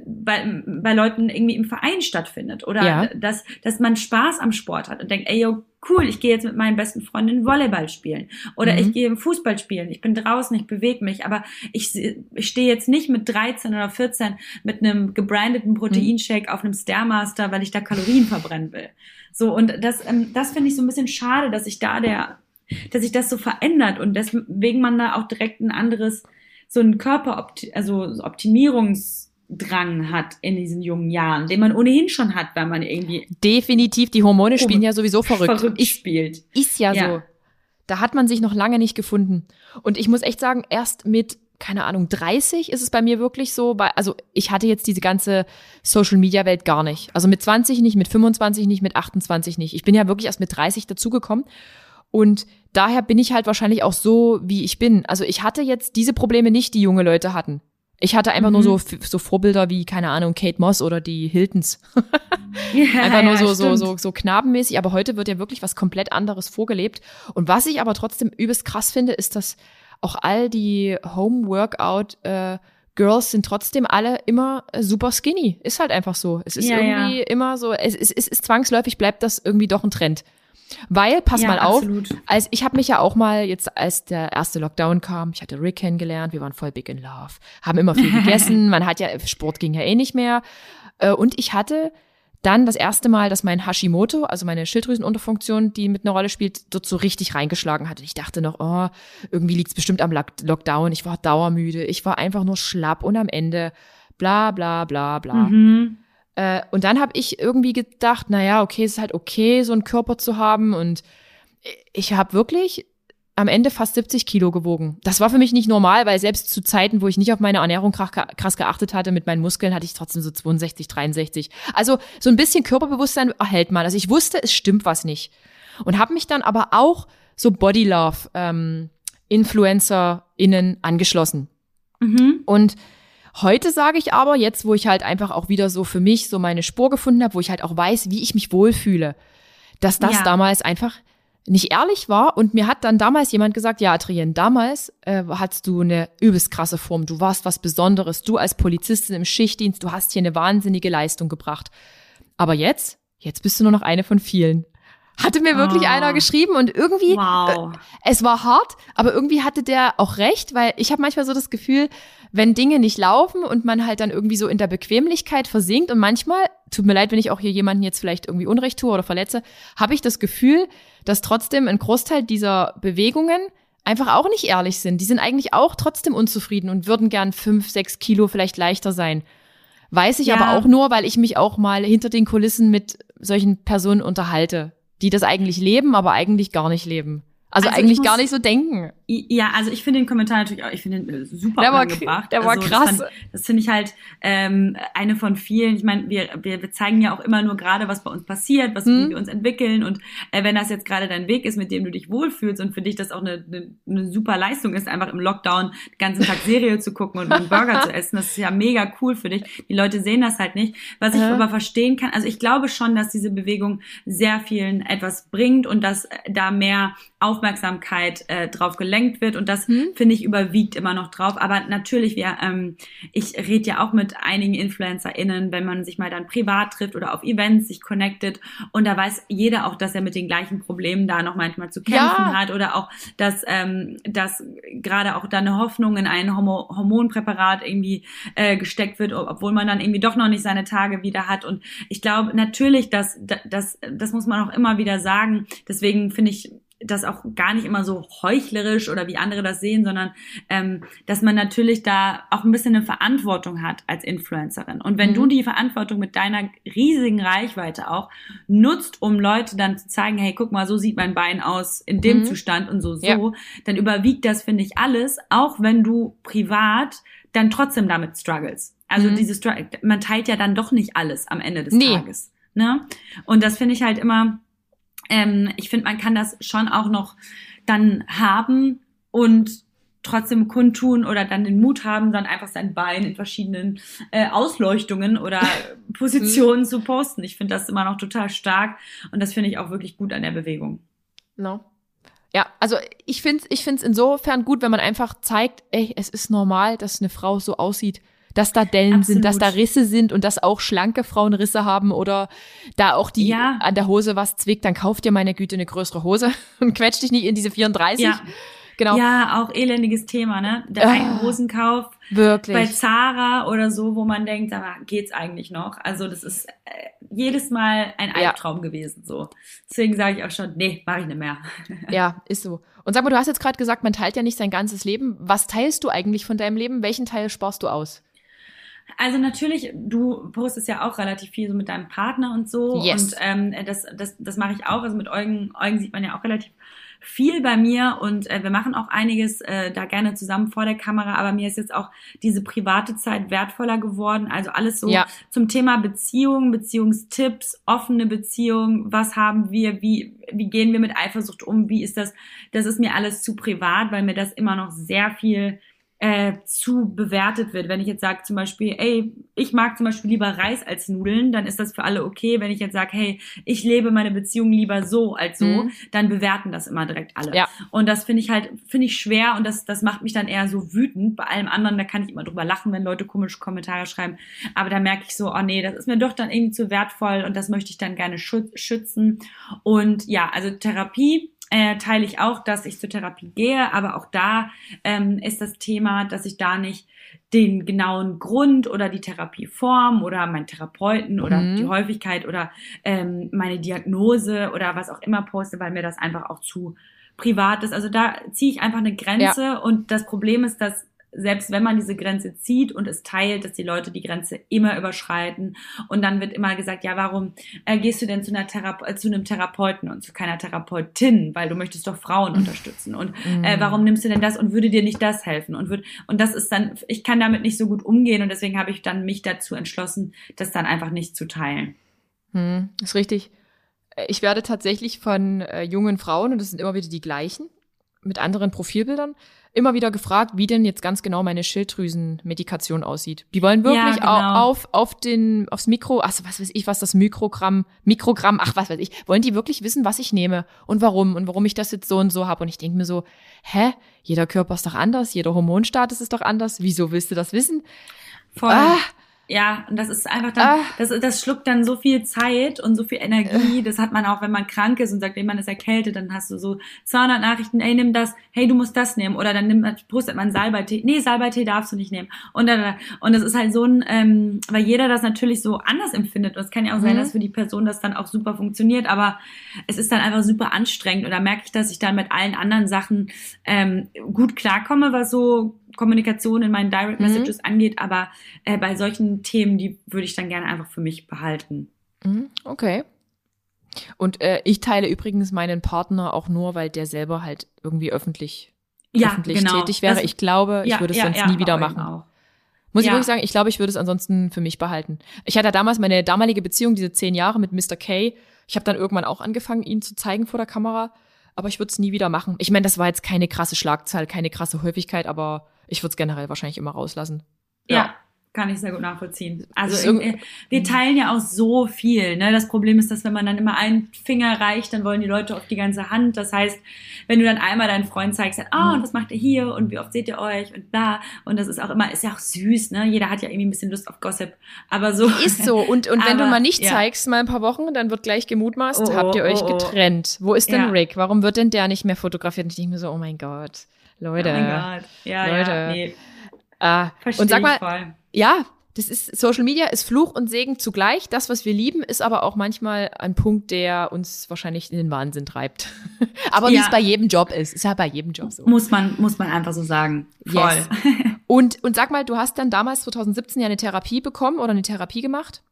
bei, bei Leuten irgendwie im Verein stattfindet oder ja. dass, dass man Spaß am Sport hat und denkt, ey, yo, cool, ich gehe jetzt mit meinen besten Freundinnen Volleyball spielen oder mhm. ich gehe im Fußball spielen, ich bin draußen, ich bewege mich, aber ich, ich stehe jetzt nicht mit 13 oder 14 mit einem gebrandeten Proteinshake mhm. auf einem Stairmaster, weil ich da Kalorien verbrennen will. So, und das, ähm, das finde ich so ein bisschen schade, dass sich da der, dass sich das so verändert und deswegen man da auch direkt ein anderes, so ein Körper, also Optimierungs- Drang hat in diesen jungen Jahren, den man ohnehin schon hat, weil man irgendwie definitiv die Hormone spielen ja sowieso verrückt. verrückt spielt. Ist ja, ja so. Da hat man sich noch lange nicht gefunden. Und ich muss echt sagen, erst mit keine Ahnung, 30 ist es bei mir wirklich so, weil, also ich hatte jetzt diese ganze Social Media Welt gar nicht. Also mit 20 nicht, mit 25 nicht, mit 28 nicht. Ich bin ja wirklich erst mit 30 dazugekommen. Und daher bin ich halt wahrscheinlich auch so, wie ich bin. Also ich hatte jetzt diese Probleme nicht, die junge Leute hatten. Ich hatte einfach mhm. nur so, so Vorbilder wie, keine Ahnung, Kate Moss oder die Hiltons. ja, einfach nur ja, so, so, so, so knabenmäßig. Aber heute wird ja wirklich was komplett anderes vorgelebt. Und was ich aber trotzdem übelst krass finde, ist, dass auch all die Home-Workout, äh, Girls sind trotzdem alle immer äh, super skinny. Ist halt einfach so. Es ist ja, irgendwie immer so, es, es, es ist zwangsläufig, bleibt das irgendwie doch ein Trend. Weil, pass ja, mal auf, absolut. als ich habe mich ja auch mal jetzt, als der erste Lockdown kam, ich hatte Rick kennengelernt, wir waren voll big in love, haben immer viel gegessen, man hat ja, Sport ging ja eh nicht mehr. Äh, und ich hatte dann das erste Mal, dass mein Hashimoto, also meine Schilddrüsenunterfunktion, die mit einer Rolle spielt, dort so richtig reingeschlagen hat. Und ich dachte noch, oh, irgendwie liegt's bestimmt am Lockdown. Ich war dauermüde, ich war einfach nur schlapp und am Ende bla bla bla bla. Mhm. Äh, und dann habe ich irgendwie gedacht, naja, okay, es ist halt okay, so einen Körper zu haben. Und ich habe wirklich am Ende fast 70 Kilo gewogen. Das war für mich nicht normal, weil selbst zu Zeiten, wo ich nicht auf meine Ernährung krass geachtet hatte mit meinen Muskeln, hatte ich trotzdem so 62, 63. Also so ein bisschen Körperbewusstsein erhält man. Also ich wusste, es stimmt was nicht. Und habe mich dann aber auch so Body Love ähm, InfluencerInnen angeschlossen. Mhm. Und Heute sage ich aber, jetzt wo ich halt einfach auch wieder so für mich so meine Spur gefunden habe, wo ich halt auch weiß, wie ich mich wohlfühle, dass das ja. damals einfach nicht ehrlich war. Und mir hat dann damals jemand gesagt, ja, Adrien, damals äh, hattest du eine übelst krasse Form. Du warst was Besonderes. Du als Polizistin im Schichtdienst, du hast hier eine wahnsinnige Leistung gebracht. Aber jetzt, jetzt bist du nur noch eine von vielen. Hatte mir wirklich oh. einer geschrieben und irgendwie, wow. äh, es war hart, aber irgendwie hatte der auch recht, weil ich habe manchmal so das Gefühl, wenn Dinge nicht laufen und man halt dann irgendwie so in der Bequemlichkeit versinkt und manchmal, tut mir leid, wenn ich auch hier jemanden jetzt vielleicht irgendwie Unrecht tue oder verletze, habe ich das Gefühl, dass trotzdem ein Großteil dieser Bewegungen einfach auch nicht ehrlich sind. Die sind eigentlich auch trotzdem unzufrieden und würden gern fünf, sechs Kilo vielleicht leichter sein. Weiß ich ja. aber auch nur, weil ich mich auch mal hinter den Kulissen mit solchen Personen unterhalte, die das eigentlich leben, aber eigentlich gar nicht leben. Also, also eigentlich muss, gar nicht so denken. Ja, also ich finde den Kommentar natürlich auch, ich finde den äh, super der war, gebracht. Der war also, krass. Das, das finde ich halt ähm, eine von vielen. Ich meine, wir, wir, wir zeigen ja auch immer nur gerade, was bei uns passiert, was hm. wir uns entwickeln. Und äh, wenn das jetzt gerade dein Weg ist, mit dem du dich wohlfühlst und für dich das auch eine, eine, eine super Leistung ist, einfach im Lockdown den ganzen Tag Serie zu gucken und einen Burger zu essen, das ist ja mega cool für dich. Die Leute sehen das halt nicht. Was ich äh. aber verstehen kann, also ich glaube schon, dass diese Bewegung sehr vielen etwas bringt und dass da mehr Aufmerksamkeit äh, drauf gelenkt gelenkt wird und das hm. finde ich überwiegt immer noch drauf. Aber natürlich, wir, ähm, ich rede ja auch mit einigen InfluencerInnen, wenn man sich mal dann privat trifft oder auf Events sich connectet und da weiß jeder auch, dass er mit den gleichen Problemen da noch manchmal zu kämpfen ja. hat oder auch, dass, ähm, dass gerade auch da eine Hoffnung in ein Homo Hormonpräparat irgendwie äh, gesteckt wird, obwohl man dann irgendwie doch noch nicht seine Tage wieder hat. Und ich glaube natürlich, dass das, das muss man auch immer wieder sagen. Deswegen finde ich das auch gar nicht immer so heuchlerisch oder wie andere das sehen, sondern ähm, dass man natürlich da auch ein bisschen eine Verantwortung hat als Influencerin. Und wenn mhm. du die Verantwortung mit deiner riesigen Reichweite auch nutzt, um Leute dann zu zeigen, hey, guck mal, so sieht mein Bein aus in dem mhm. Zustand und so, so, ja. dann überwiegt das, finde ich, alles, auch wenn du privat dann trotzdem damit struggles. Also mhm. dieses, man teilt ja dann doch nicht alles am Ende des nee. Tages. Ne? Und das finde ich halt immer, ähm, ich finde, man kann das schon auch noch dann haben und trotzdem kundtun oder dann den Mut haben, dann einfach sein Bein in verschiedenen äh, Ausleuchtungen oder Positionen zu posten. Ich finde das immer noch total stark und das finde ich auch wirklich gut an der Bewegung. No. Ja, also ich finde es ich find's insofern gut, wenn man einfach zeigt, ey, es ist normal, dass eine Frau so aussieht dass da Dellen Absolut. sind, dass da Risse sind und dass auch schlanke Frauen Risse haben oder da auch die ja. an der Hose was zwickt, dann kauft dir meine Güte eine größere Hose und quetscht dich nicht in diese 34. Ja. Genau. Ja, auch elendiges Thema, ne? Der äh, Hosenkauf wirklich. bei Zara oder so, wo man denkt, aber geht's eigentlich noch? Also das ist äh, jedes Mal ein Albtraum ja. gewesen, so. Deswegen sage ich auch schon, nee, mache ich nicht mehr. Ja, ist so. Und sag mal, du hast jetzt gerade gesagt, man teilt ja nicht sein ganzes Leben. Was teilst du eigentlich von deinem Leben? Welchen Teil sparst du aus? Also natürlich, du postest ja auch relativ viel so mit deinem Partner und so. Yes. Und ähm, das, das, das mache ich auch. Also mit Eugen, Eugen sieht man ja auch relativ viel bei mir und äh, wir machen auch einiges äh, da gerne zusammen vor der Kamera, aber mir ist jetzt auch diese private Zeit wertvoller geworden. Also alles so ja. zum Thema Beziehung, Beziehungstipps, offene Beziehung, was haben wir, wie, wie gehen wir mit Eifersucht um, wie ist das, das ist mir alles zu privat, weil mir das immer noch sehr viel äh, zu bewertet wird. Wenn ich jetzt sage zum Beispiel, ey, ich mag zum Beispiel lieber Reis als Nudeln, dann ist das für alle okay. Wenn ich jetzt sage, hey, ich lebe meine Beziehung lieber so als so, mhm. dann bewerten das immer direkt alle. Ja. Und das finde ich halt, finde ich schwer und das, das macht mich dann eher so wütend. Bei allem anderen, da kann ich immer drüber lachen, wenn Leute komische Kommentare schreiben. Aber da merke ich so, oh nee, das ist mir doch dann irgendwie zu wertvoll und das möchte ich dann gerne schützen. Und ja, also Therapie äh, teile ich auch, dass ich zur Therapie gehe, aber auch da ähm, ist das Thema, dass ich da nicht den genauen Grund oder die Therapieform oder meinen Therapeuten oder mhm. die Häufigkeit oder ähm, meine Diagnose oder was auch immer poste, weil mir das einfach auch zu privat ist. Also da ziehe ich einfach eine Grenze ja. und das Problem ist, dass selbst wenn man diese Grenze zieht und es teilt, dass die Leute die Grenze immer überschreiten und dann wird immer gesagt, ja, warum äh, gehst du denn zu, einer Therape äh, zu einem Therapeuten und zu keiner Therapeutin, weil du möchtest doch Frauen unterstützen und äh, mhm. warum nimmst du denn das und würde dir nicht das helfen und wird und das ist dann, ich kann damit nicht so gut umgehen und deswegen habe ich dann mich dazu entschlossen, das dann einfach nicht zu teilen. Hm, ist richtig. Äh, ich werde tatsächlich von äh, jungen Frauen, und das sind immer wieder die gleichen, mit anderen Profilbildern, immer wieder gefragt, wie denn jetzt ganz genau meine Schilddrüsenmedikation aussieht. Die wollen wirklich ja, genau. auf, auf den, aufs Mikro, ach, was weiß ich, was das Mikrogramm, Mikrogramm, ach, was weiß ich, wollen die wirklich wissen, was ich nehme und warum und warum ich das jetzt so und so habe. Und ich denke mir so, hä? Jeder Körper ist doch anders, jeder Hormonstatus ist doch anders. Wieso willst du das wissen? Voll. Ah, ja, und das ist einfach dann, ah. das, das schluckt dann so viel Zeit und so viel Energie. Das hat man auch, wenn man krank ist und sagt, ey, man ist erkältet, dann hast du so 200 Nachrichten, ey, nimm das, hey, du musst das nehmen. Oder dann nimmt, postet man Salbeitee. Nee, Salbeitee darfst du nicht nehmen. Und dann, und das ist halt so ein, ähm, weil jeder das natürlich so anders empfindet. Und es kann ja auch sein, mhm. dass für die Person das dann auch super funktioniert, aber es ist dann einfach super anstrengend. Und da merke ich, dass ich dann mit allen anderen Sachen ähm, gut klarkomme, was so Kommunikation in meinen Direct mhm. Messages mhm. angeht, aber äh, bei solchen Themen, die würde ich dann gerne einfach für mich behalten. Mhm. Okay. Und äh, ich teile übrigens meinen Partner auch nur, weil der selber halt irgendwie öffentlich, ja, öffentlich genau. tätig wäre. Das, ich glaube, ja, ich würde es ja, sonst nie wieder machen. Auch. Muss ich wirklich sagen, ich glaube, ich würde es ansonsten für mich behalten. Ich hatte damals meine damalige Beziehung, diese zehn Jahre mit Mr. K. Ich habe dann irgendwann auch angefangen, ihn zu zeigen vor der Kamera, aber ich würde es nie wieder machen. Ich meine, das war jetzt keine krasse Schlagzahl, keine krasse Häufigkeit, aber ich würde es generell wahrscheinlich immer rauslassen. Ja. ja kann ich sehr gut nachvollziehen. Also äh, wir teilen ja auch so viel. Ne? Das Problem ist, dass wenn man dann immer einen Finger reicht, dann wollen die Leute auf die ganze Hand. Das heißt, wenn du dann einmal deinen Freund zeigst, ah, oh, und was macht ihr hier und wie oft seht ihr euch und da und das ist auch immer, ist ja auch süß. Ne? Jeder hat ja irgendwie ein bisschen Lust auf Gossip, aber so ist so. Und und wenn aber, du mal nicht ja. zeigst, mal ein paar Wochen, dann wird gleich gemutmaßt, oh, habt ihr euch oh, oh. getrennt? Wo ist denn ja. Rick? Warum wird denn der nicht mehr fotografiert? Und ich denke mir so, oh mein Gott, Leute, oh mein Gott. Ja, Leute. Ja, nee. Äh, und sag mal, ja, das ist Social Media ist Fluch und Segen zugleich. Das, was wir lieben, ist aber auch manchmal ein Punkt, der uns wahrscheinlich in den Wahnsinn treibt. aber ja. wie es bei jedem Job ist, ist ja bei jedem Job so. Muss man muss man einfach so sagen. Voll. Yes. Und und sag mal, du hast dann damals 2017 ja eine Therapie bekommen oder eine Therapie gemacht?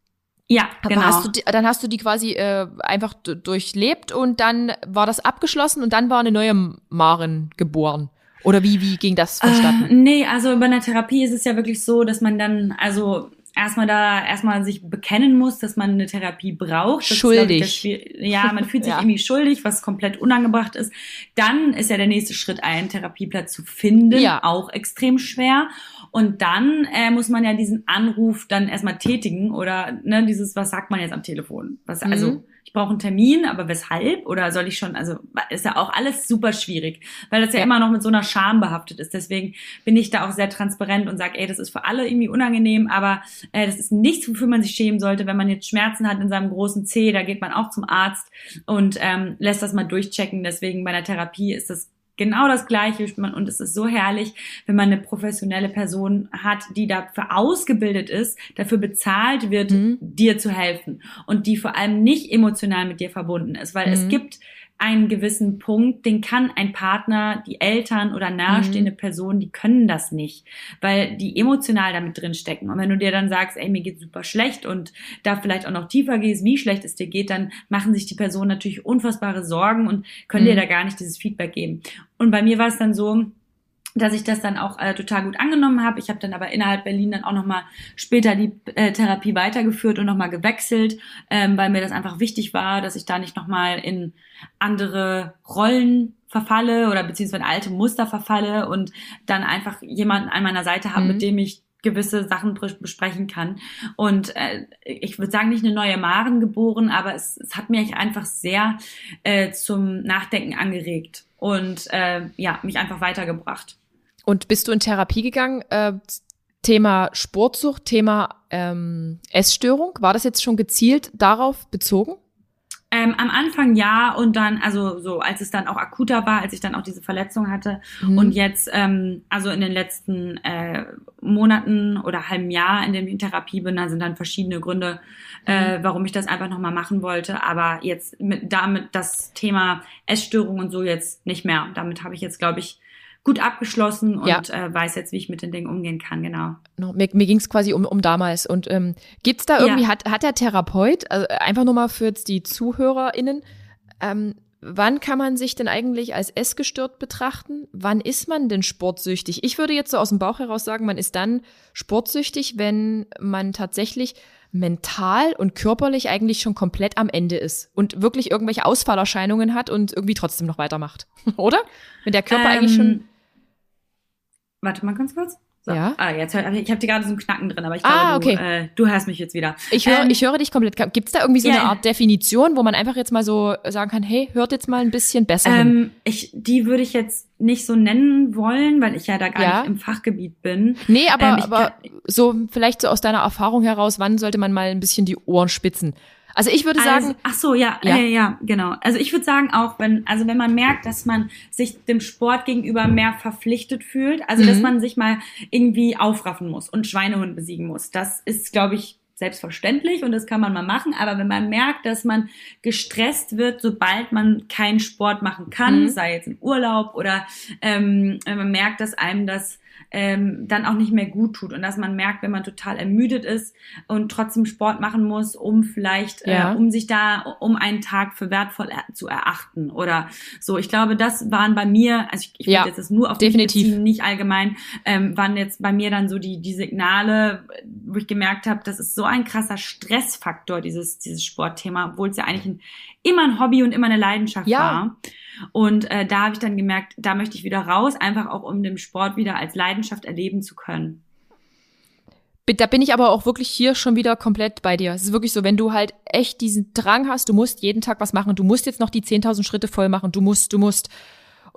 Ja, genau. Hast du die, dann hast du die quasi äh, einfach durchlebt und dann war das abgeschlossen und dann war eine neue Maren geboren. Oder wie, wie ging das vonstatten? Äh, nee, also bei einer Therapie ist es ja wirklich so, dass man dann, also erstmal da erstmal sich bekennen muss, dass man eine Therapie braucht. Das schuldig. Ist, ja, man fühlt sich ja. irgendwie schuldig, was komplett unangebracht ist. Dann ist ja der nächste Schritt, einen Therapieplatz zu finden, ja. auch extrem schwer. Und dann äh, muss man ja diesen Anruf dann erstmal tätigen oder ne, dieses, was sagt man jetzt am Telefon? Was, also, mhm. also ich brauche einen Termin, aber weshalb? Oder soll ich schon, also ist ja auch alles super schwierig, weil das ja, ja. immer noch mit so einer Scham behaftet ist. Deswegen bin ich da auch sehr transparent und sage, ey, das ist für alle irgendwie unangenehm, aber äh, das ist nichts, wofür man sich schämen sollte. Wenn man jetzt Schmerzen hat in seinem großen Zeh, da geht man auch zum Arzt und ähm, lässt das mal durchchecken. Deswegen bei der Therapie ist das genau das Gleiche. Und es ist so herrlich, wenn man eine professionelle Person hat, die dafür ausgebildet ist, dafür bezahlt wird, mhm. dir zu helfen und die vor allem nicht emotional mit dir verbunden ist. Weil mhm. es gibt einen gewissen Punkt, den kann ein Partner, die Eltern oder nahestehende mhm. Person, die können das nicht, weil die emotional damit drin stecken. Und wenn du dir dann sagst, ey, mir geht super schlecht und da vielleicht auch noch tiefer gehst, wie schlecht es dir geht, dann machen sich die Personen natürlich unfassbare Sorgen und können mhm. dir da gar nicht dieses Feedback geben. Und bei mir war es dann so, dass ich das dann auch äh, total gut angenommen habe. Ich habe dann aber innerhalb Berlin dann auch nochmal später die äh, Therapie weitergeführt und nochmal gewechselt, ähm, weil mir das einfach wichtig war, dass ich da nicht nochmal in andere Rollen verfalle oder beziehungsweise alte Muster verfalle und dann einfach jemanden an meiner Seite habe, mhm. mit dem ich gewisse Sachen besprechen kann. Und äh, ich würde sagen, nicht eine neue Maren geboren, aber es, es hat mich einfach sehr äh, zum Nachdenken angeregt und äh, ja, mich einfach weitergebracht. Und bist du in Therapie gegangen? Äh, Thema Sportsucht, Thema ähm, Essstörung, war das jetzt schon gezielt darauf bezogen? Ähm, am Anfang ja und dann, also so, als es dann auch akuter war, als ich dann auch diese Verletzung hatte mhm. und jetzt, ähm, also in den letzten äh, Monaten oder halben Jahr, in dem ich in Therapie bin, da sind dann verschiedene Gründe, äh, mhm. warum ich das einfach nochmal machen wollte. Aber jetzt mit damit das Thema Essstörung und so jetzt nicht mehr. Damit habe ich jetzt, glaube ich, gut abgeschlossen und ja. äh, weiß jetzt, wie ich mit den Dingen umgehen kann, genau. No, mir mir ging es quasi um, um damals. Und ähm, gibt es da irgendwie, ja. hat, hat der Therapeut, also einfach nur mal für die ZuhörerInnen, ähm, wann kann man sich denn eigentlich als essgestört betrachten? Wann ist man denn sportsüchtig? Ich würde jetzt so aus dem Bauch heraus sagen, man ist dann sportsüchtig, wenn man tatsächlich mental und körperlich eigentlich schon komplett am Ende ist und wirklich irgendwelche Ausfallerscheinungen hat und irgendwie trotzdem noch weitermacht. Oder? Wenn der Körper ähm, eigentlich schon ähm, Warte mal ganz kurz. So. Ja. Ah, jetzt hör, ich habe dir gerade so einen Knacken drin, aber ich glaube, ah, okay. du, äh, du hörst mich jetzt wieder. Ich höre, ähm, ich höre dich komplett. Gibt es da irgendwie so yeah. eine Art Definition, wo man einfach jetzt mal so sagen kann, hey, hört jetzt mal ein bisschen besser ähm, hin? Ich, die würde ich jetzt nicht so nennen wollen, weil ich ja da gar ja. nicht im Fachgebiet bin. Nee, aber, ähm, aber so vielleicht so aus deiner Erfahrung heraus, wann sollte man mal ein bisschen die Ohren spitzen? Also ich würde sagen. Also, ach so, ja, ja, äh, ja, genau. Also ich würde sagen auch, wenn, also wenn man merkt, dass man sich dem Sport gegenüber mehr verpflichtet fühlt, also mhm. dass man sich mal irgendwie aufraffen muss und Schweinehund besiegen muss. Das ist, glaube ich, selbstverständlich und das kann man mal machen. Aber wenn man merkt, dass man gestresst wird, sobald man keinen Sport machen kann, mhm. sei jetzt im Urlaub oder ähm, wenn man merkt, dass einem das ähm, dann auch nicht mehr gut tut und dass man merkt, wenn man total ermüdet ist und trotzdem Sport machen muss, um vielleicht, äh, ja. äh, um sich da, um einen Tag für wertvoll er zu erachten oder so. Ich glaube, das waren bei mir, also ich, ich ja, jetzt das nur auf definitiv beziehen, nicht allgemein, ähm, waren jetzt bei mir dann so die die Signale, wo ich gemerkt habe, das ist so ein krasser Stressfaktor dieses dieses Sportthema, obwohl es ja eigentlich ein, immer ein Hobby und immer eine Leidenschaft ja. war. Und äh, da habe ich dann gemerkt, da möchte ich wieder raus, einfach auch um den Sport wieder als Leidenschaft erleben zu können. da bin ich aber auch wirklich hier schon wieder komplett bei dir. Es ist wirklich so, wenn du halt echt diesen Drang hast, du musst jeden Tag was machen, du musst jetzt noch die 10.000 Schritte voll machen, du musst, du musst.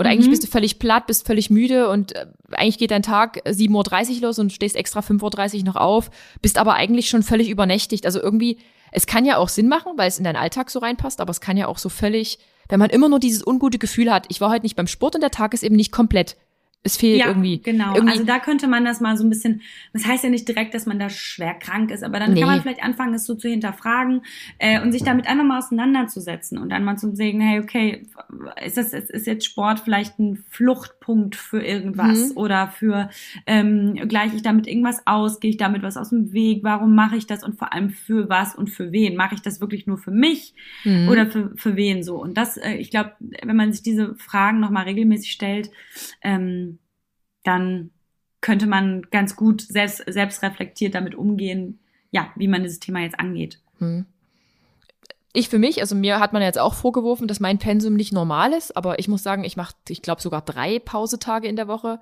Und mhm. eigentlich bist du völlig platt, bist völlig müde und äh, eigentlich geht dein Tag 7.30 Uhr los und stehst extra 5.30 Uhr noch auf, bist aber eigentlich schon völlig übernächtigt. Also irgendwie, es kann ja auch Sinn machen, weil es in deinen Alltag so reinpasst, aber es kann ja auch so völlig, wenn man immer nur dieses ungute Gefühl hat, ich war heute nicht beim Sport und der Tag ist eben nicht komplett es fehlt ja, irgendwie. Genau. Irgendwie. Also da könnte man das mal so ein bisschen, das heißt ja nicht direkt, dass man da schwer krank ist, aber dann nee. kann man vielleicht anfangen, es so zu hinterfragen äh, und sich damit einfach mal auseinanderzusetzen und dann mal zu sagen, hey, okay, ist das ist jetzt Sport vielleicht ein Fluchtpunkt für irgendwas mhm. oder für ähm, gleiche ich damit irgendwas aus, gehe ich damit was aus dem Weg, warum mache ich das und vor allem für was und für wen? Mache ich das wirklich nur für mich mhm. oder für, für wen so? Und das, äh, ich glaube, wenn man sich diese Fragen nochmal regelmäßig stellt, ähm, dann könnte man ganz gut selbst, selbst reflektiert damit umgehen, ja, wie man dieses Thema jetzt angeht. Hm. Ich für mich, also mir hat man jetzt auch vorgeworfen, dass mein Pensum nicht normal ist, aber ich muss sagen, ich mache, ich glaube, sogar drei Pausetage in der Woche.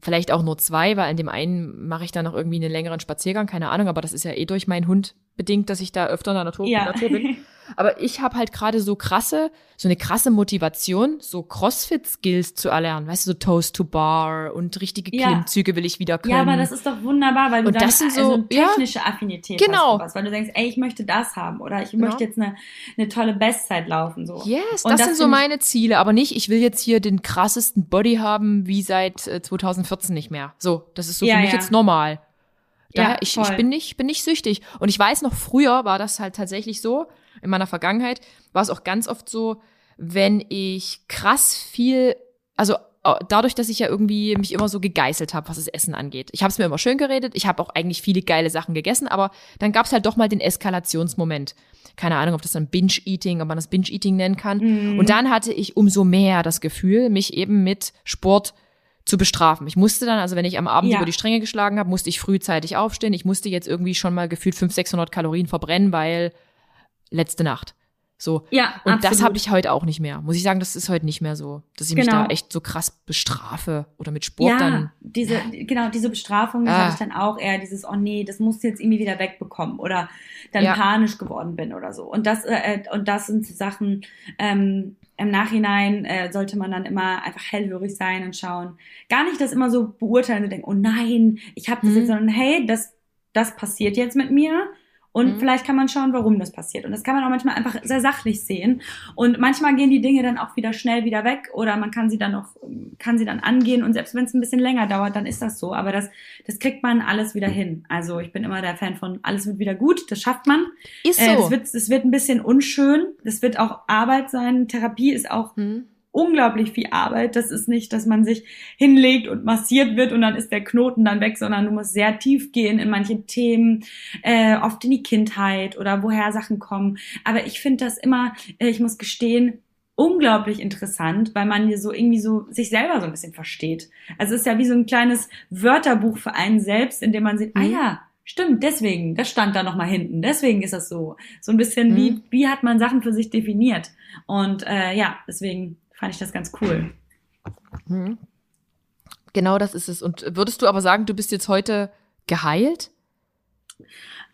Vielleicht auch nur zwei, weil in dem einen mache ich dann noch irgendwie einen längeren Spaziergang, keine Ahnung, aber das ist ja eh durch meinen Hund bedingt, dass ich da öfter in der Natur, ja. Natur bin. Aber ich habe halt gerade so krasse, so eine krasse Motivation, so Crossfit-Skills zu erlernen. Weißt du, so Toast to Bar und richtige ja. Klimmzüge will ich wieder können. Ja, aber das ist doch wunderbar, weil du und dann das sind so, also technische ja, Affinität genau. hast. Weil du denkst, ey, ich möchte das haben oder ich genau. möchte jetzt eine, eine tolle Bestzeit laufen. So. Yes, das, das sind so meine Ziele. Aber nicht, ich will jetzt hier den krassesten Body haben wie seit 2014 äh, nicht mehr. So, das ist so ja, für mich jetzt normal. Da, ja, ich, ich bin nicht, bin nicht süchtig. Und ich weiß noch, früher war das halt tatsächlich so, in meiner Vergangenheit war es auch ganz oft so, wenn ich krass viel, also dadurch, dass ich ja irgendwie mich immer so gegeißelt habe, was das Essen angeht. Ich habe es mir immer schön geredet, ich habe auch eigentlich viele geile Sachen gegessen, aber dann gab es halt doch mal den Eskalationsmoment. Keine Ahnung, ob das dann Binge-Eating, ob man das Binge-Eating nennen kann. Mhm. Und dann hatte ich umso mehr das Gefühl, mich eben mit Sport zu bestrafen. Ich musste dann, also wenn ich am Abend ja. über die Stränge geschlagen habe, musste ich frühzeitig aufstehen. Ich musste jetzt irgendwie schon mal gefühlt 500, 600 Kalorien verbrennen, weil letzte Nacht. So. Ja, Und absolut. das habe ich heute auch nicht mehr. Muss ich sagen, das ist heute nicht mehr so, dass ich genau. mich da echt so krass bestrafe oder mit Sport ja, dann. Diese, genau, diese Bestrafung, das ah. habe ich dann auch eher dieses, oh nee, das musst du jetzt irgendwie wieder wegbekommen oder dann ja. panisch geworden bin oder so. Und das, äh, und das sind Sachen, ähm, im Nachhinein äh, sollte man dann immer einfach hellhörig sein und schauen. Gar nicht das immer so beurteilen und denken, oh nein, ich habe das mhm. jetzt, sondern hey, das, das passiert jetzt mit mir und mhm. vielleicht kann man schauen, warum das passiert. Und das kann man auch manchmal einfach sehr sachlich sehen. Und manchmal gehen die Dinge dann auch wieder schnell wieder weg oder man kann sie dann noch, kann sie dann angehen. Und selbst wenn es ein bisschen länger dauert, dann ist das so. Aber das, das kriegt man alles wieder hin. Also ich bin immer der Fan von alles wird wieder gut. Das schafft man. Ist so. Äh, es wird, es wird ein bisschen unschön. Das wird auch Arbeit sein. Therapie ist auch mhm unglaublich viel Arbeit. Das ist nicht, dass man sich hinlegt und massiert wird und dann ist der Knoten dann weg, sondern du musst sehr tief gehen in manche Themen, äh, oft in die Kindheit oder woher Sachen kommen. Aber ich finde das immer, äh, ich muss gestehen, unglaublich interessant, weil man hier so irgendwie so sich selber so ein bisschen versteht. Also es ist ja wie so ein kleines Wörterbuch für einen selbst, in dem man sieht, ah mhm. ah ja, Stimmt, deswegen, das stand da nochmal hinten. Deswegen ist das so. So ein bisschen, mhm. wie, wie hat man Sachen für sich definiert? Und äh, ja, deswegen fand ich das ganz cool. Mhm. Genau das ist es. Und würdest du aber sagen, du bist jetzt heute geheilt?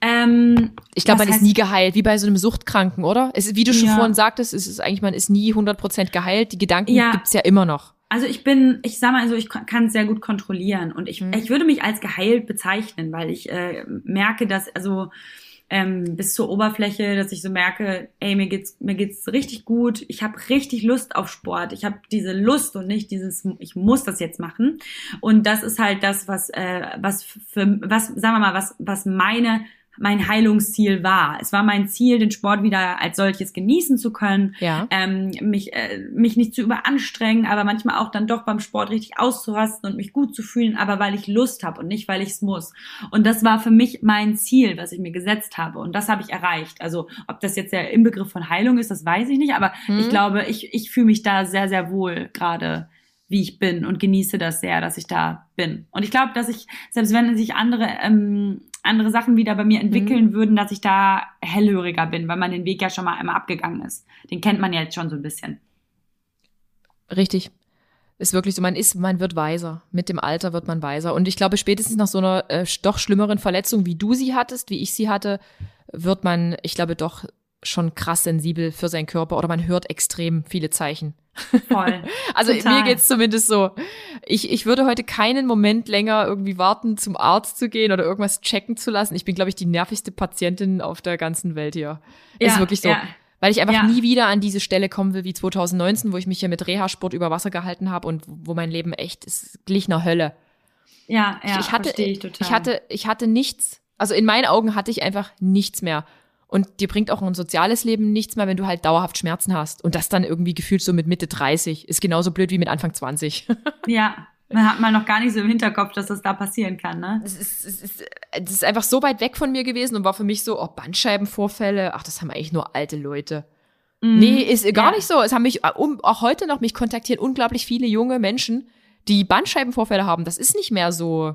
Ähm, ich glaube, man ist nie geheilt, wie bei so einem Suchtkranken, oder? Es, wie du schon ja. vorhin sagtest, es ist eigentlich, man ist nie 100% geheilt. Die Gedanken ja. gibt's ja immer noch. Also ich bin, ich sag mal, also ich kann es sehr gut kontrollieren und ich, mhm. ich würde mich als geheilt bezeichnen, weil ich äh, merke, dass, also ähm, bis zur Oberfläche, dass ich so merke, ey, mir geht's mir geht's richtig gut, ich habe richtig Lust auf Sport, ich habe diese Lust und nicht dieses, ich muss das jetzt machen. Und das ist halt das, was äh, was für was sagen wir mal, was was meine mein Heilungsziel war. Es war mein Ziel, den Sport wieder als solches genießen zu können, ja. ähm, mich, äh, mich nicht zu überanstrengen, aber manchmal auch dann doch beim Sport richtig auszurasten und mich gut zu fühlen, aber weil ich Lust habe und nicht, weil ich es muss. Und das war für mich mein Ziel, was ich mir gesetzt habe. Und das habe ich erreicht. Also ob das jetzt der Inbegriff von Heilung ist, das weiß ich nicht, aber mhm. ich glaube, ich, ich fühle mich da sehr, sehr wohl gerade wie ich bin und genieße das sehr, dass ich da bin. Und ich glaube, dass ich, selbst wenn sich andere ähm, andere Sachen wieder bei mir entwickeln mhm. würden, dass ich da hellhöriger bin, weil man den Weg ja schon mal einmal abgegangen ist. Den kennt man ja jetzt schon so ein bisschen. Richtig. Ist wirklich so, man ist, man wird weiser. Mit dem Alter wird man weiser. Und ich glaube, spätestens nach so einer äh, doch schlimmeren Verletzung, wie du sie hattest, wie ich sie hatte, wird man, ich glaube, doch schon krass sensibel für seinen Körper oder man hört extrem viele Zeichen. Voll. also Total. mir geht's zumindest so. Ich, ich würde heute keinen Moment länger irgendwie warten, zum Arzt zu gehen oder irgendwas checken zu lassen. Ich bin, glaube ich, die nervigste Patientin auf der ganzen Welt hier. Ja, ist wirklich so. ja. Weil ich einfach Ja. nie wieder an diese Stelle kommen will wie 2019, wo ich mich hier mit Reha-Sport über Wasser gehalten habe und wo mein Leben echt ist glich einer Hölle. Ja, ja, ich hatte, verstehe ich total. ich hatte, ich hatte nichts. Also in meinen Augen hatte ich einfach nichts mehr. Und dir bringt auch ein soziales Leben nichts mehr, wenn du halt dauerhaft Schmerzen hast. Und das dann irgendwie gefühlt so mit Mitte 30 ist genauso blöd wie mit Anfang 20. Ja, man hat mal noch gar nicht so im Hinterkopf, dass das da passieren kann, ne? Es ist, es, ist, es ist einfach so weit weg von mir gewesen und war für mich so, oh, Bandscheibenvorfälle, ach, das haben eigentlich nur alte Leute. Nee, ist gar Mhm. Ja. nicht so. Es haben mich, äh, um, auch heute noch, mich kontaktieren unglaublich viele junge Menschen, die Bandscheibenvorfälle haben. Das ist nicht mehr so.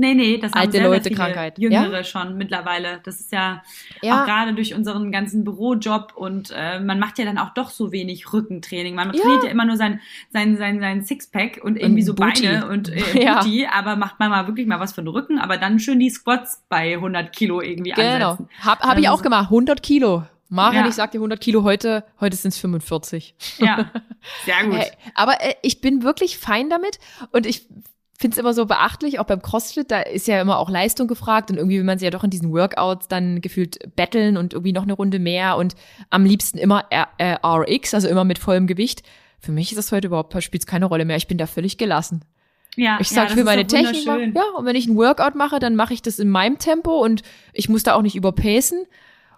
Nee, nee, das haben Alte sehr Leute viele Krankheit. Jüngere schon mittlerweile. Das ist ja, Ja. auch gerade durch unseren ganzen Bürojob und äh, man macht ja dann auch doch so wenig Rückentraining. Man Ja. trainiert ja immer nur sein, sein, sein, sein Sixpack und irgendwie so Booty. Beine und äh, Ja. Booty, aber macht man mal wirklich mal was für den Rücken, aber dann schön die Squats bei 100 Kilo irgendwie Genau. ansetzen. Hab, hab ich Also- auch gemacht. 100 Kilo. Marian, Ja. ich dir 100 Kilo heute, heute sind es 45. Ja, sehr gut. Aber äh, ich bin wirklich fein damit und ich finde es immer so beachtlich, auch beim CrossFit, da ist ja immer auch Leistung gefragt und irgendwie will man sich ja doch in diesen Workouts dann gefühlt betteln und irgendwie noch eine Runde mehr und am liebsten immer R äh, RX, also immer mit vollem Gewicht. Für mich ist das heute überhaupt, spielt keine Rolle mehr. Ich bin da völlig gelassen. Ja, Ich ja, sag, das ich will ist meine Technik. Ja, und wenn ich ein Workout mache, dann mache ich das in meinem Tempo und ich muss da auch nicht überpacen.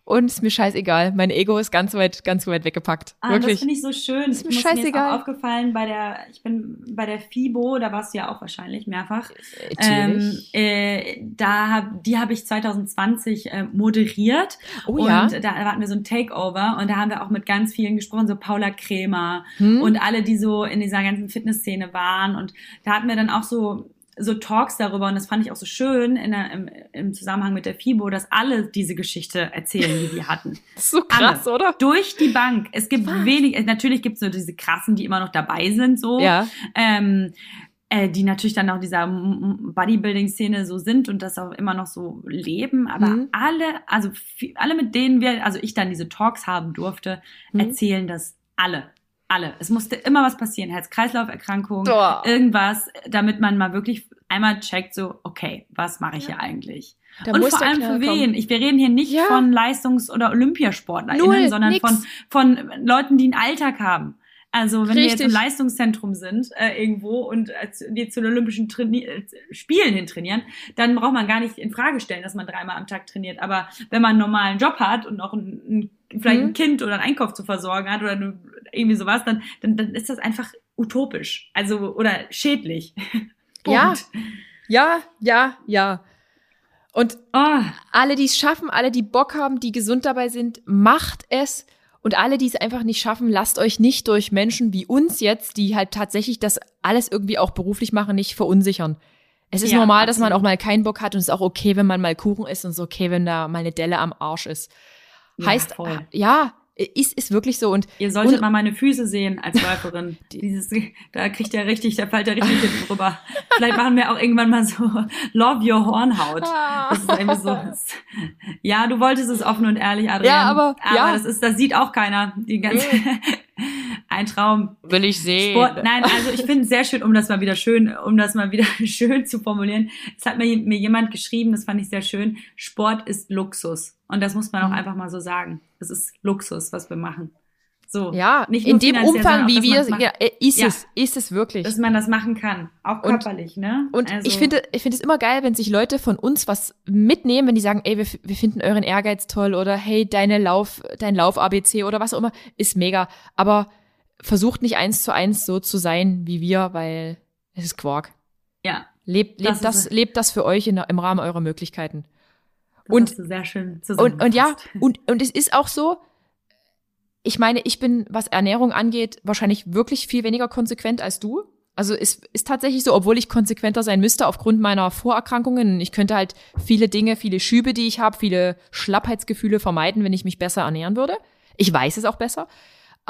Und ist mir scheißegal. Mein Ego ist ganz weit, ganz weit weggepackt. Ah, das Wirklich. finde ich so schön. Ist mir Ich mir scheißegal. auch aufgefallen bei der, ich bin bei der FIBO, da warst du ja auch wahrscheinlich mehrfach. Ähm, Natürlich. äh, da hab, die habe ich 2020 äh, moderiert oh und ja. da hatten wir so ein Takeover und da haben wir auch mit ganz vielen gesprochen, so Paula Krämer Hm? und alle, die so in dieser ganzen Fitnessszene waren und da hatten wir dann auch so so Talks darüber und das fand ich auch so schön der, im, im Zusammenhang mit der FIBO, dass alle diese Geschichte erzählen, die wir hatten so krass, oder? durch die Bank. Es gibt Was? wenig, äh, natürlich gibt es nur diese krassen, die immer noch dabei sind, so. Ja. Ähm, äh, die natürlich dann auch dieser Bodybuilding-Szene so sind und das auch immer noch so leben. Aber Mhm. alle, also alle, mit denen wir, also ich dann diese Talks haben durfte, Mhm. erzählen das alle. Alle. Es musste immer was passieren. Herz-Kreislauf-Erkrankung, Boah. irgendwas, damit man mal wirklich einmal checkt, so, okay, was mache ich hier eigentlich? Da und vor allem für wen? Ich, wir reden hier nicht Ja. von Leistungs- oder OlympiasportlerInnen, Null, sondern nix. von, von Leuten, die einen Alltag haben. Also wenn wir jetzt im Richtig. Leistungszentrum sind äh, irgendwo und äh, zu- die zu den Olympischen Traini äh, Spielen hin trainieren, dann braucht man gar nicht in Frage stellen, dass man dreimal am Tag trainiert. Aber wenn man einen normalen Job hat und noch ein, ein, vielleicht Mhm. ein Kind oder einen Einkauf zu versorgen hat oder eine, irgendwie sowas, dann, dann, dann ist das einfach utopisch. Also oder schädlich. Ja. Ja, ja, ja. Und Oh, alle, die es schaffen, alle, die Bock haben, die gesund dabei sind, macht es. Und alle, die es einfach nicht schaffen, lasst euch nicht durch Menschen wie uns jetzt, die halt tatsächlich das alles irgendwie auch beruflich machen, nicht verunsichern. Es ist Ja, normal, dass man auch mal keinen Bock hat und es ist auch okay, wenn man mal Kuchen isst und es ist okay, wenn da mal eine Delle am Arsch ist. Ja, heißt, voll. ja, ist, ist wirklich so. Und Ihr solltet Und- mal meine Füße sehen als Läuferin. Dieses, da kriegt er richtig, da fällt er richtig hinten rüber. Vielleicht machen wir auch irgendwann mal so Love Your Hornhaut. Das ist irgendwie so. das- Ja, du wolltest es offen und ehrlich, Adrian. Ja, aber- aber ja. das ist, das sieht auch keiner. Die ganze, ein Traum. will ich sehen. Sport, nein, also ich finde es sehr schön, um das mal wieder schön, um das mal wieder schön zu formulieren. Es hat mir, mir jemand geschrieben, das fand ich sehr schön. Sport ist Luxus. Und das muss man auch Mhm. einfach mal so sagen. Es ist Luxus, was wir machen. So. Ja, Nicht in dem Umfang, wie wir, ja, äh, ist Ja. es, ist es wirklich. dass man das machen kann, auch Und- körperlich, ne? Und Also, ich finde, ich finde es immer geil, wenn sich Leute von uns was mitnehmen, wenn die sagen, ey, wir, wir finden euren Ehrgeiz toll oder hey, deine Lauf, dein Lauf-ABC oder was auch immer, ist mega. Aber versucht nicht eins zu eins so zu sein wie wir, weil es ist Quark. ja, Lebt, Das lebt das, es. lebt das für euch in, im Rahmen eurer Möglichkeiten. Das Und- hast du sehr schön Und, und ja, und, und es ist auch so, ich meine, ich bin, was Ernährung angeht, wahrscheinlich wirklich viel weniger konsequent als du. Also es ist tatsächlich so, obwohl ich konsequenter sein müsste aufgrund meiner Vorerkrankungen. Ich könnte halt viele Dinge, viele Schübe, die ich habe, viele Schlappheitsgefühle vermeiden, wenn ich mich besser ernähren würde. Ich weiß es auch besser.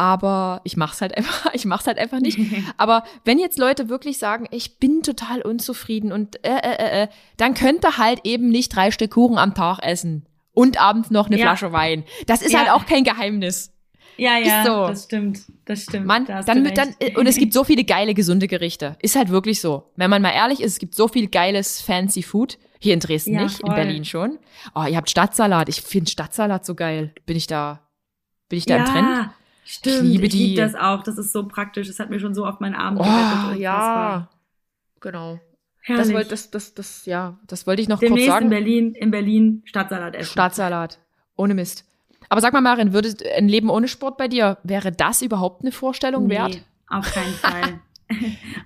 Aber ich mach's halt einfach, ich mach's halt einfach nicht. aber wenn jetzt Leute wirklich sagen, ich bin total unzufrieden und äh, äh, äh, äh dann könnte halt eben nicht drei Stück Kuchen am Tag essen und abends noch eine ja. Flasche Wein. Das ist ja. halt auch kein Geheimnis. Ja, ja, so. das stimmt, das stimmt. Man, da dann, dann, und es gibt so viele geile, gesunde Gerichte. Ist halt wirklich so. Wenn man mal ehrlich ist, es gibt so viel geiles, fancy Food. Hier in Dresden ja, nicht, voll. in Berlin schon. Oh, ihr habt Stadtsalat. Ich finde Stadtsalat so geil. Bin ich da, bin ich da ja, im Trend? Stimmt, ich liebe ich die. liebe das auch. Das ist so praktisch. Das hat mir schon so auf meinen Arm Oh, ja. Genau. Herrlich. Das, wollte, das, das, das, ja, das wollte ich noch Demnächst kurz sagen. in Berlin, in Berlin Stadtsalat essen. Stadtsalat. Ohne Mist. Aber sag mal, Marin, würde ein Leben ohne Sport bei dir, wäre das überhaupt eine Vorstellung nee, wert? auf keinen Fall.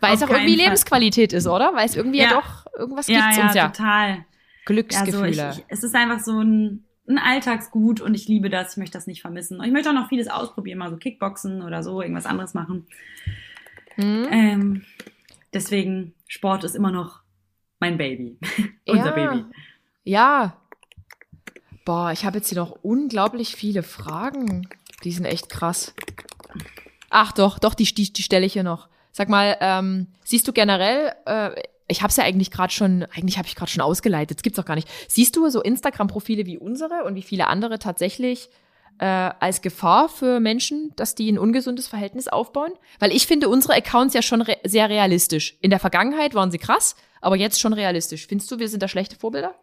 Weil es auch irgendwie Fall. Lebensqualität ist, oder? Weil es irgendwie ja, ja doch irgendwas ja, gibt ja, uns ja. total. Glücksgefühle. Ja, so ich, ich, es ist einfach so ein, ein Alltagsgut und ich liebe das. Ich möchte das nicht vermissen. Und ich möchte auch noch vieles ausprobieren, mal so Kickboxen oder so, irgendwas anderes machen. Hm. Ähm, deswegen, Sport ist immer noch mein Baby. Unser Baby. Ja, Boah, ich habe jetzt hier noch unglaublich viele Fragen. Die sind echt krass. Ach doch, doch, die, die, die stelle ich hier noch. Sag mal, ähm, siehst du generell, äh, ich habe es ja eigentlich gerade schon, eigentlich habe ich gerade schon ausgeleitet, das gibt's doch gar nicht. Siehst du so Instagram-Profile wie unsere und wie viele andere tatsächlich äh, als Gefahr für Menschen, dass die ein ungesundes Verhältnis aufbauen? Weil ich finde unsere Accounts ja schon re sehr realistisch. In der Vergangenheit waren sie krass, aber jetzt schon realistisch. Findest du, wir sind da schlechte Vorbilder?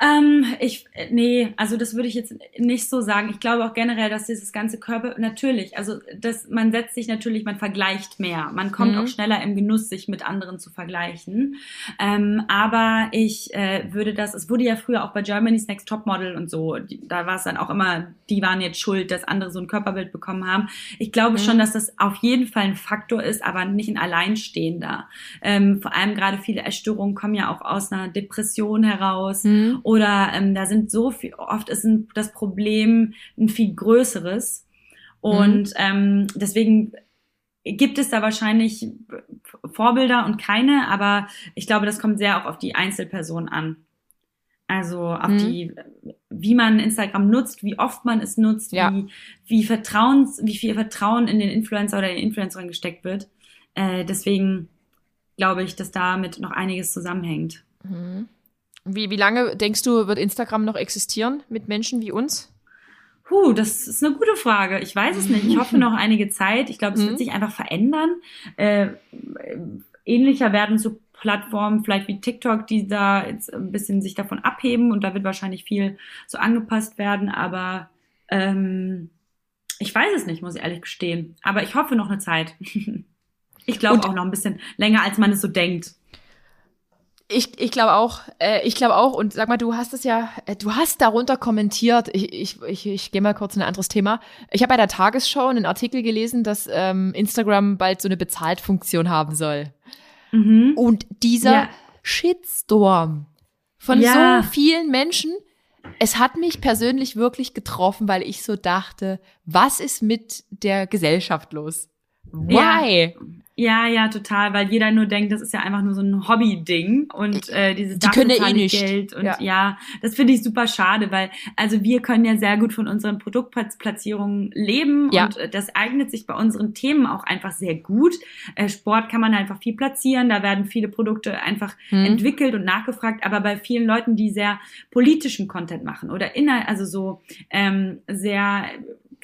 Ähm, ich, nee, also das würde ich jetzt nicht so sagen. Ich glaube auch generell, dass dieses ganze Körper, natürlich, also das, man setzt sich natürlich, man vergleicht mehr. Man kommt mhm. auch schneller im Genuss, sich mit anderen zu vergleichen. Ähm, aber ich äh, würde das, es wurde ja früher auch bei Germany's Next Topmodel und so, die, da war es dann auch immer, die waren jetzt schuld, dass andere so ein Körperbild bekommen haben. Ich glaube mhm. schon, dass das auf jeden Fall ein Faktor ist, aber nicht ein alleinstehender. Ähm, vor allem gerade viele Essstörungen kommen ja auch aus einer Depression heraus. Mhm Mhm. Oder ähm, da sind so viel, oft ist ein, das Problem ein viel größeres. Und mhm. ähm, deswegen gibt es da wahrscheinlich Vorbilder und keine, aber ich glaube, das kommt sehr auch auf die Einzelperson an. Also auf mhm. die, wie man Instagram nutzt, wie oft man es nutzt, ja. wie, wie Vertrauens, wie viel Vertrauen in den Influencer oder in die Influencerin gesteckt wird. Äh, deswegen glaube ich, dass damit noch einiges zusammenhängt. Mhm. Wie, wie lange denkst du, wird Instagram noch existieren mit Menschen wie uns? Puh, das ist eine gute Frage. Ich weiß es nicht. Ich hoffe noch einige Zeit. Ich glaube, es wird mhm. sich einfach verändern. Äh, ähnlicher werden so Plattformen vielleicht wie TikTok, die da jetzt ein bisschen sich davon abheben und da wird wahrscheinlich viel so angepasst werden. Aber ähm, ich weiß es nicht, muss ich ehrlich gestehen. Aber ich hoffe noch eine Zeit. ich glaube auch noch ein bisschen länger, als man es so denkt. Ich, ich glaube auch, äh, ich glaube auch, und sag mal, du hast es ja, äh, du hast darunter kommentiert, ich, ich, ich, ich gehe mal kurz in ein anderes Thema. Ich habe bei der Tagesschau einen Artikel gelesen, dass ähm, Instagram bald so eine Bezahltfunktion haben soll. Mhm. Und dieser ja. Shitstorm von ja. so vielen Menschen, es hat mich persönlich wirklich getroffen, weil ich so dachte, was ist mit der Gesellschaft los? Why? Ja. Ja, ja, total, weil jeder nur denkt, das ist ja einfach nur so ein Hobby-Ding und äh, dieses Die können eh nicht. Geld und ja, ja das finde ich super schade, weil also wir können ja sehr gut von unseren Produktplatzierungen leben ja. und äh, das eignet sich bei unseren Themen auch einfach sehr gut. Äh, Sport kann man einfach viel platzieren, da werden viele Produkte einfach hm. entwickelt und nachgefragt, aber bei vielen Leuten, die sehr politischen Content machen oder inner, also so ähm, sehr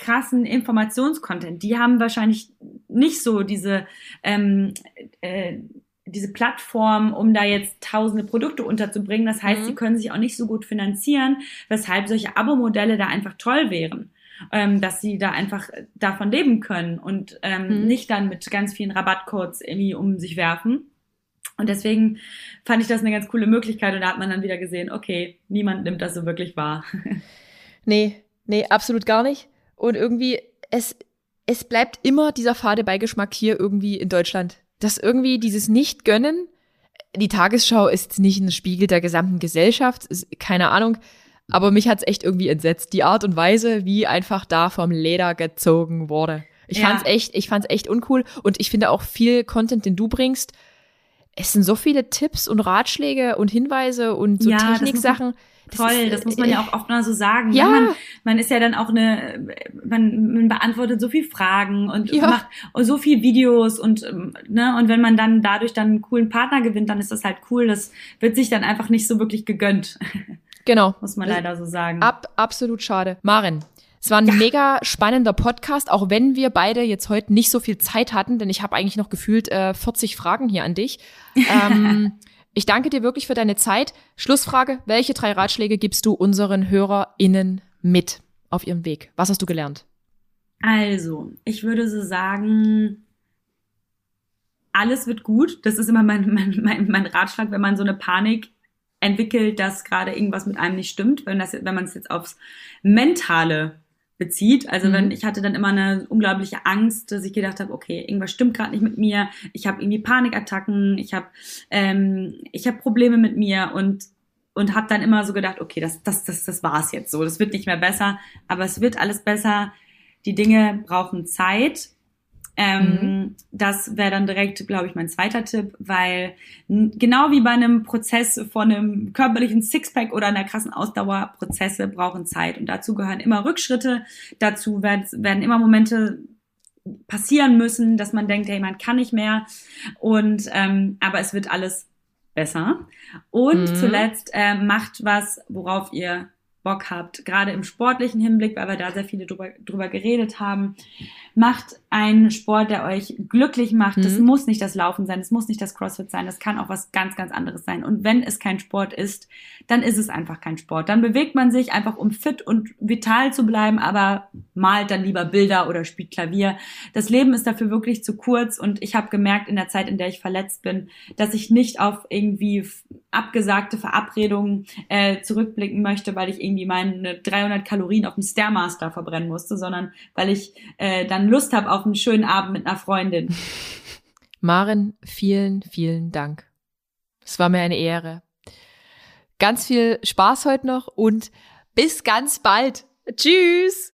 krassen Informationscontent. Die haben wahrscheinlich nicht so diese ähm, äh, diese Plattform, um da jetzt tausende Produkte unterzubringen. Das heißt, mhm. sie können sich auch nicht so gut finanzieren, weshalb solche Abo-Modelle da einfach toll wären. Ähm, dass sie da einfach davon leben können und ähm, mhm. nicht dann mit ganz vielen Rabattcodes irgendwie um sich werfen. Und deswegen fand ich das eine ganz coole Möglichkeit und da hat man dann wieder gesehen, okay, niemand nimmt das so wirklich wahr. nee, nee, absolut gar nicht. Und irgendwie, es, es bleibt immer dieser fade Beigeschmack hier irgendwie in Deutschland. Dass irgendwie dieses Nicht-Gönnen, die Tagesschau ist nicht ein Spiegel der gesamten Gesellschaft, ist, keine Ahnung, aber mich hat's echt irgendwie entsetzt. Die Art und Weise, wie einfach da vom Leder gezogen wurde. Ich ja. fand's echt, ich fand's echt uncool und ich finde auch viel Content, den du bringst. Es sind so viele Tipps und Ratschläge und Hinweise und so ja, Techniksachen toll. ist, Das, muss man ja äh, auch oft mal so sagen. Ja. Man, man ist ja dann auch eine, man, man beantwortet so viel Fragen und Ja. macht so viel Videos und ähm, ne und wenn man dann dadurch dann einen coolen Partner gewinnt, dann ist das halt cool. Das wird sich dann einfach nicht so wirklich gegönnt, Genau. muss man leider so sagen. Ab, absolut schade. Maren, es war ein mega spannender Podcast, auch wenn wir beide jetzt heute nicht so viel Zeit hatten, denn ich habe eigentlich noch gefühlt äh, 40 Fragen hier an dich. Ähm, ich danke dir wirklich für deine Zeit. Schlussfrage, welche drei Ratschläge gibst du unseren HörerInnen mit auf ihrem Weg? Was hast du gelernt? Also, ich würde so sagen, alles wird gut. Das ist immer mein, mein, mein, mein Ratschlag, wenn man so eine Panik entwickelt, dass gerade irgendwas mit einem nicht stimmt, wenn das, wenn man es jetzt aufs Mentale bezieht. Also Mhm. wenn ich hatte dann immer eine unglaubliche Angst, dass ich gedacht habe, okay, irgendwas stimmt gerade nicht mit mir. Ich habe irgendwie Panikattacken, ich habe ähm, ich habe Probleme mit mir und und habe dann immer so gedacht, okay, das das das das war's jetzt so. Das wird nicht mehr besser, aber es wird alles besser. Die Dinge brauchen Zeit. Ähm, Das wäre dann direkt, glaube ich, mein zweiter Tipp, weil genau wie bei einem Prozess von einem körperlichen Sixpack oder einer krassen Ausdauer, Prozesse brauchen Zeit und dazu gehören immer Rückschritte, dazu werden, werden immer Momente passieren müssen, dass man denkt, hey, man kann nicht mehr und ähm, aber es wird alles besser. Und Mhm. zuletzt äh, macht was, worauf ihr Bock habt, gerade im sportlichen Hinblick, weil wir da sehr viele drüber, drüber geredet haben. Macht einen Sport, der euch glücklich macht. Das Mhm. muss nicht das Laufen sein, das muss nicht das CrossFit sein, das kann auch was ganz, ganz anderes sein. Und wenn es kein Sport ist, dann ist es einfach kein Sport. Dann bewegt man sich einfach, um fit und vital zu bleiben, aber malt dann lieber Bilder oder spielt Klavier. Das Leben ist dafür wirklich zu kurz und ich habe gemerkt in der Zeit, in der ich verletzt bin, dass ich nicht auf irgendwie abgesagte Verabredungen äh, zurückblicken möchte, weil ich irgendwie meine 300 Kalorien auf dem Stairmaster verbrennen musste, sondern weil ich äh, dann Lust habe auf einen schönen Abend mit einer Freundin. Maren, vielen, vielen Dank. Es war mir eine Ehre. Ganz viel Spaß heute noch und bis ganz bald. Tschüss.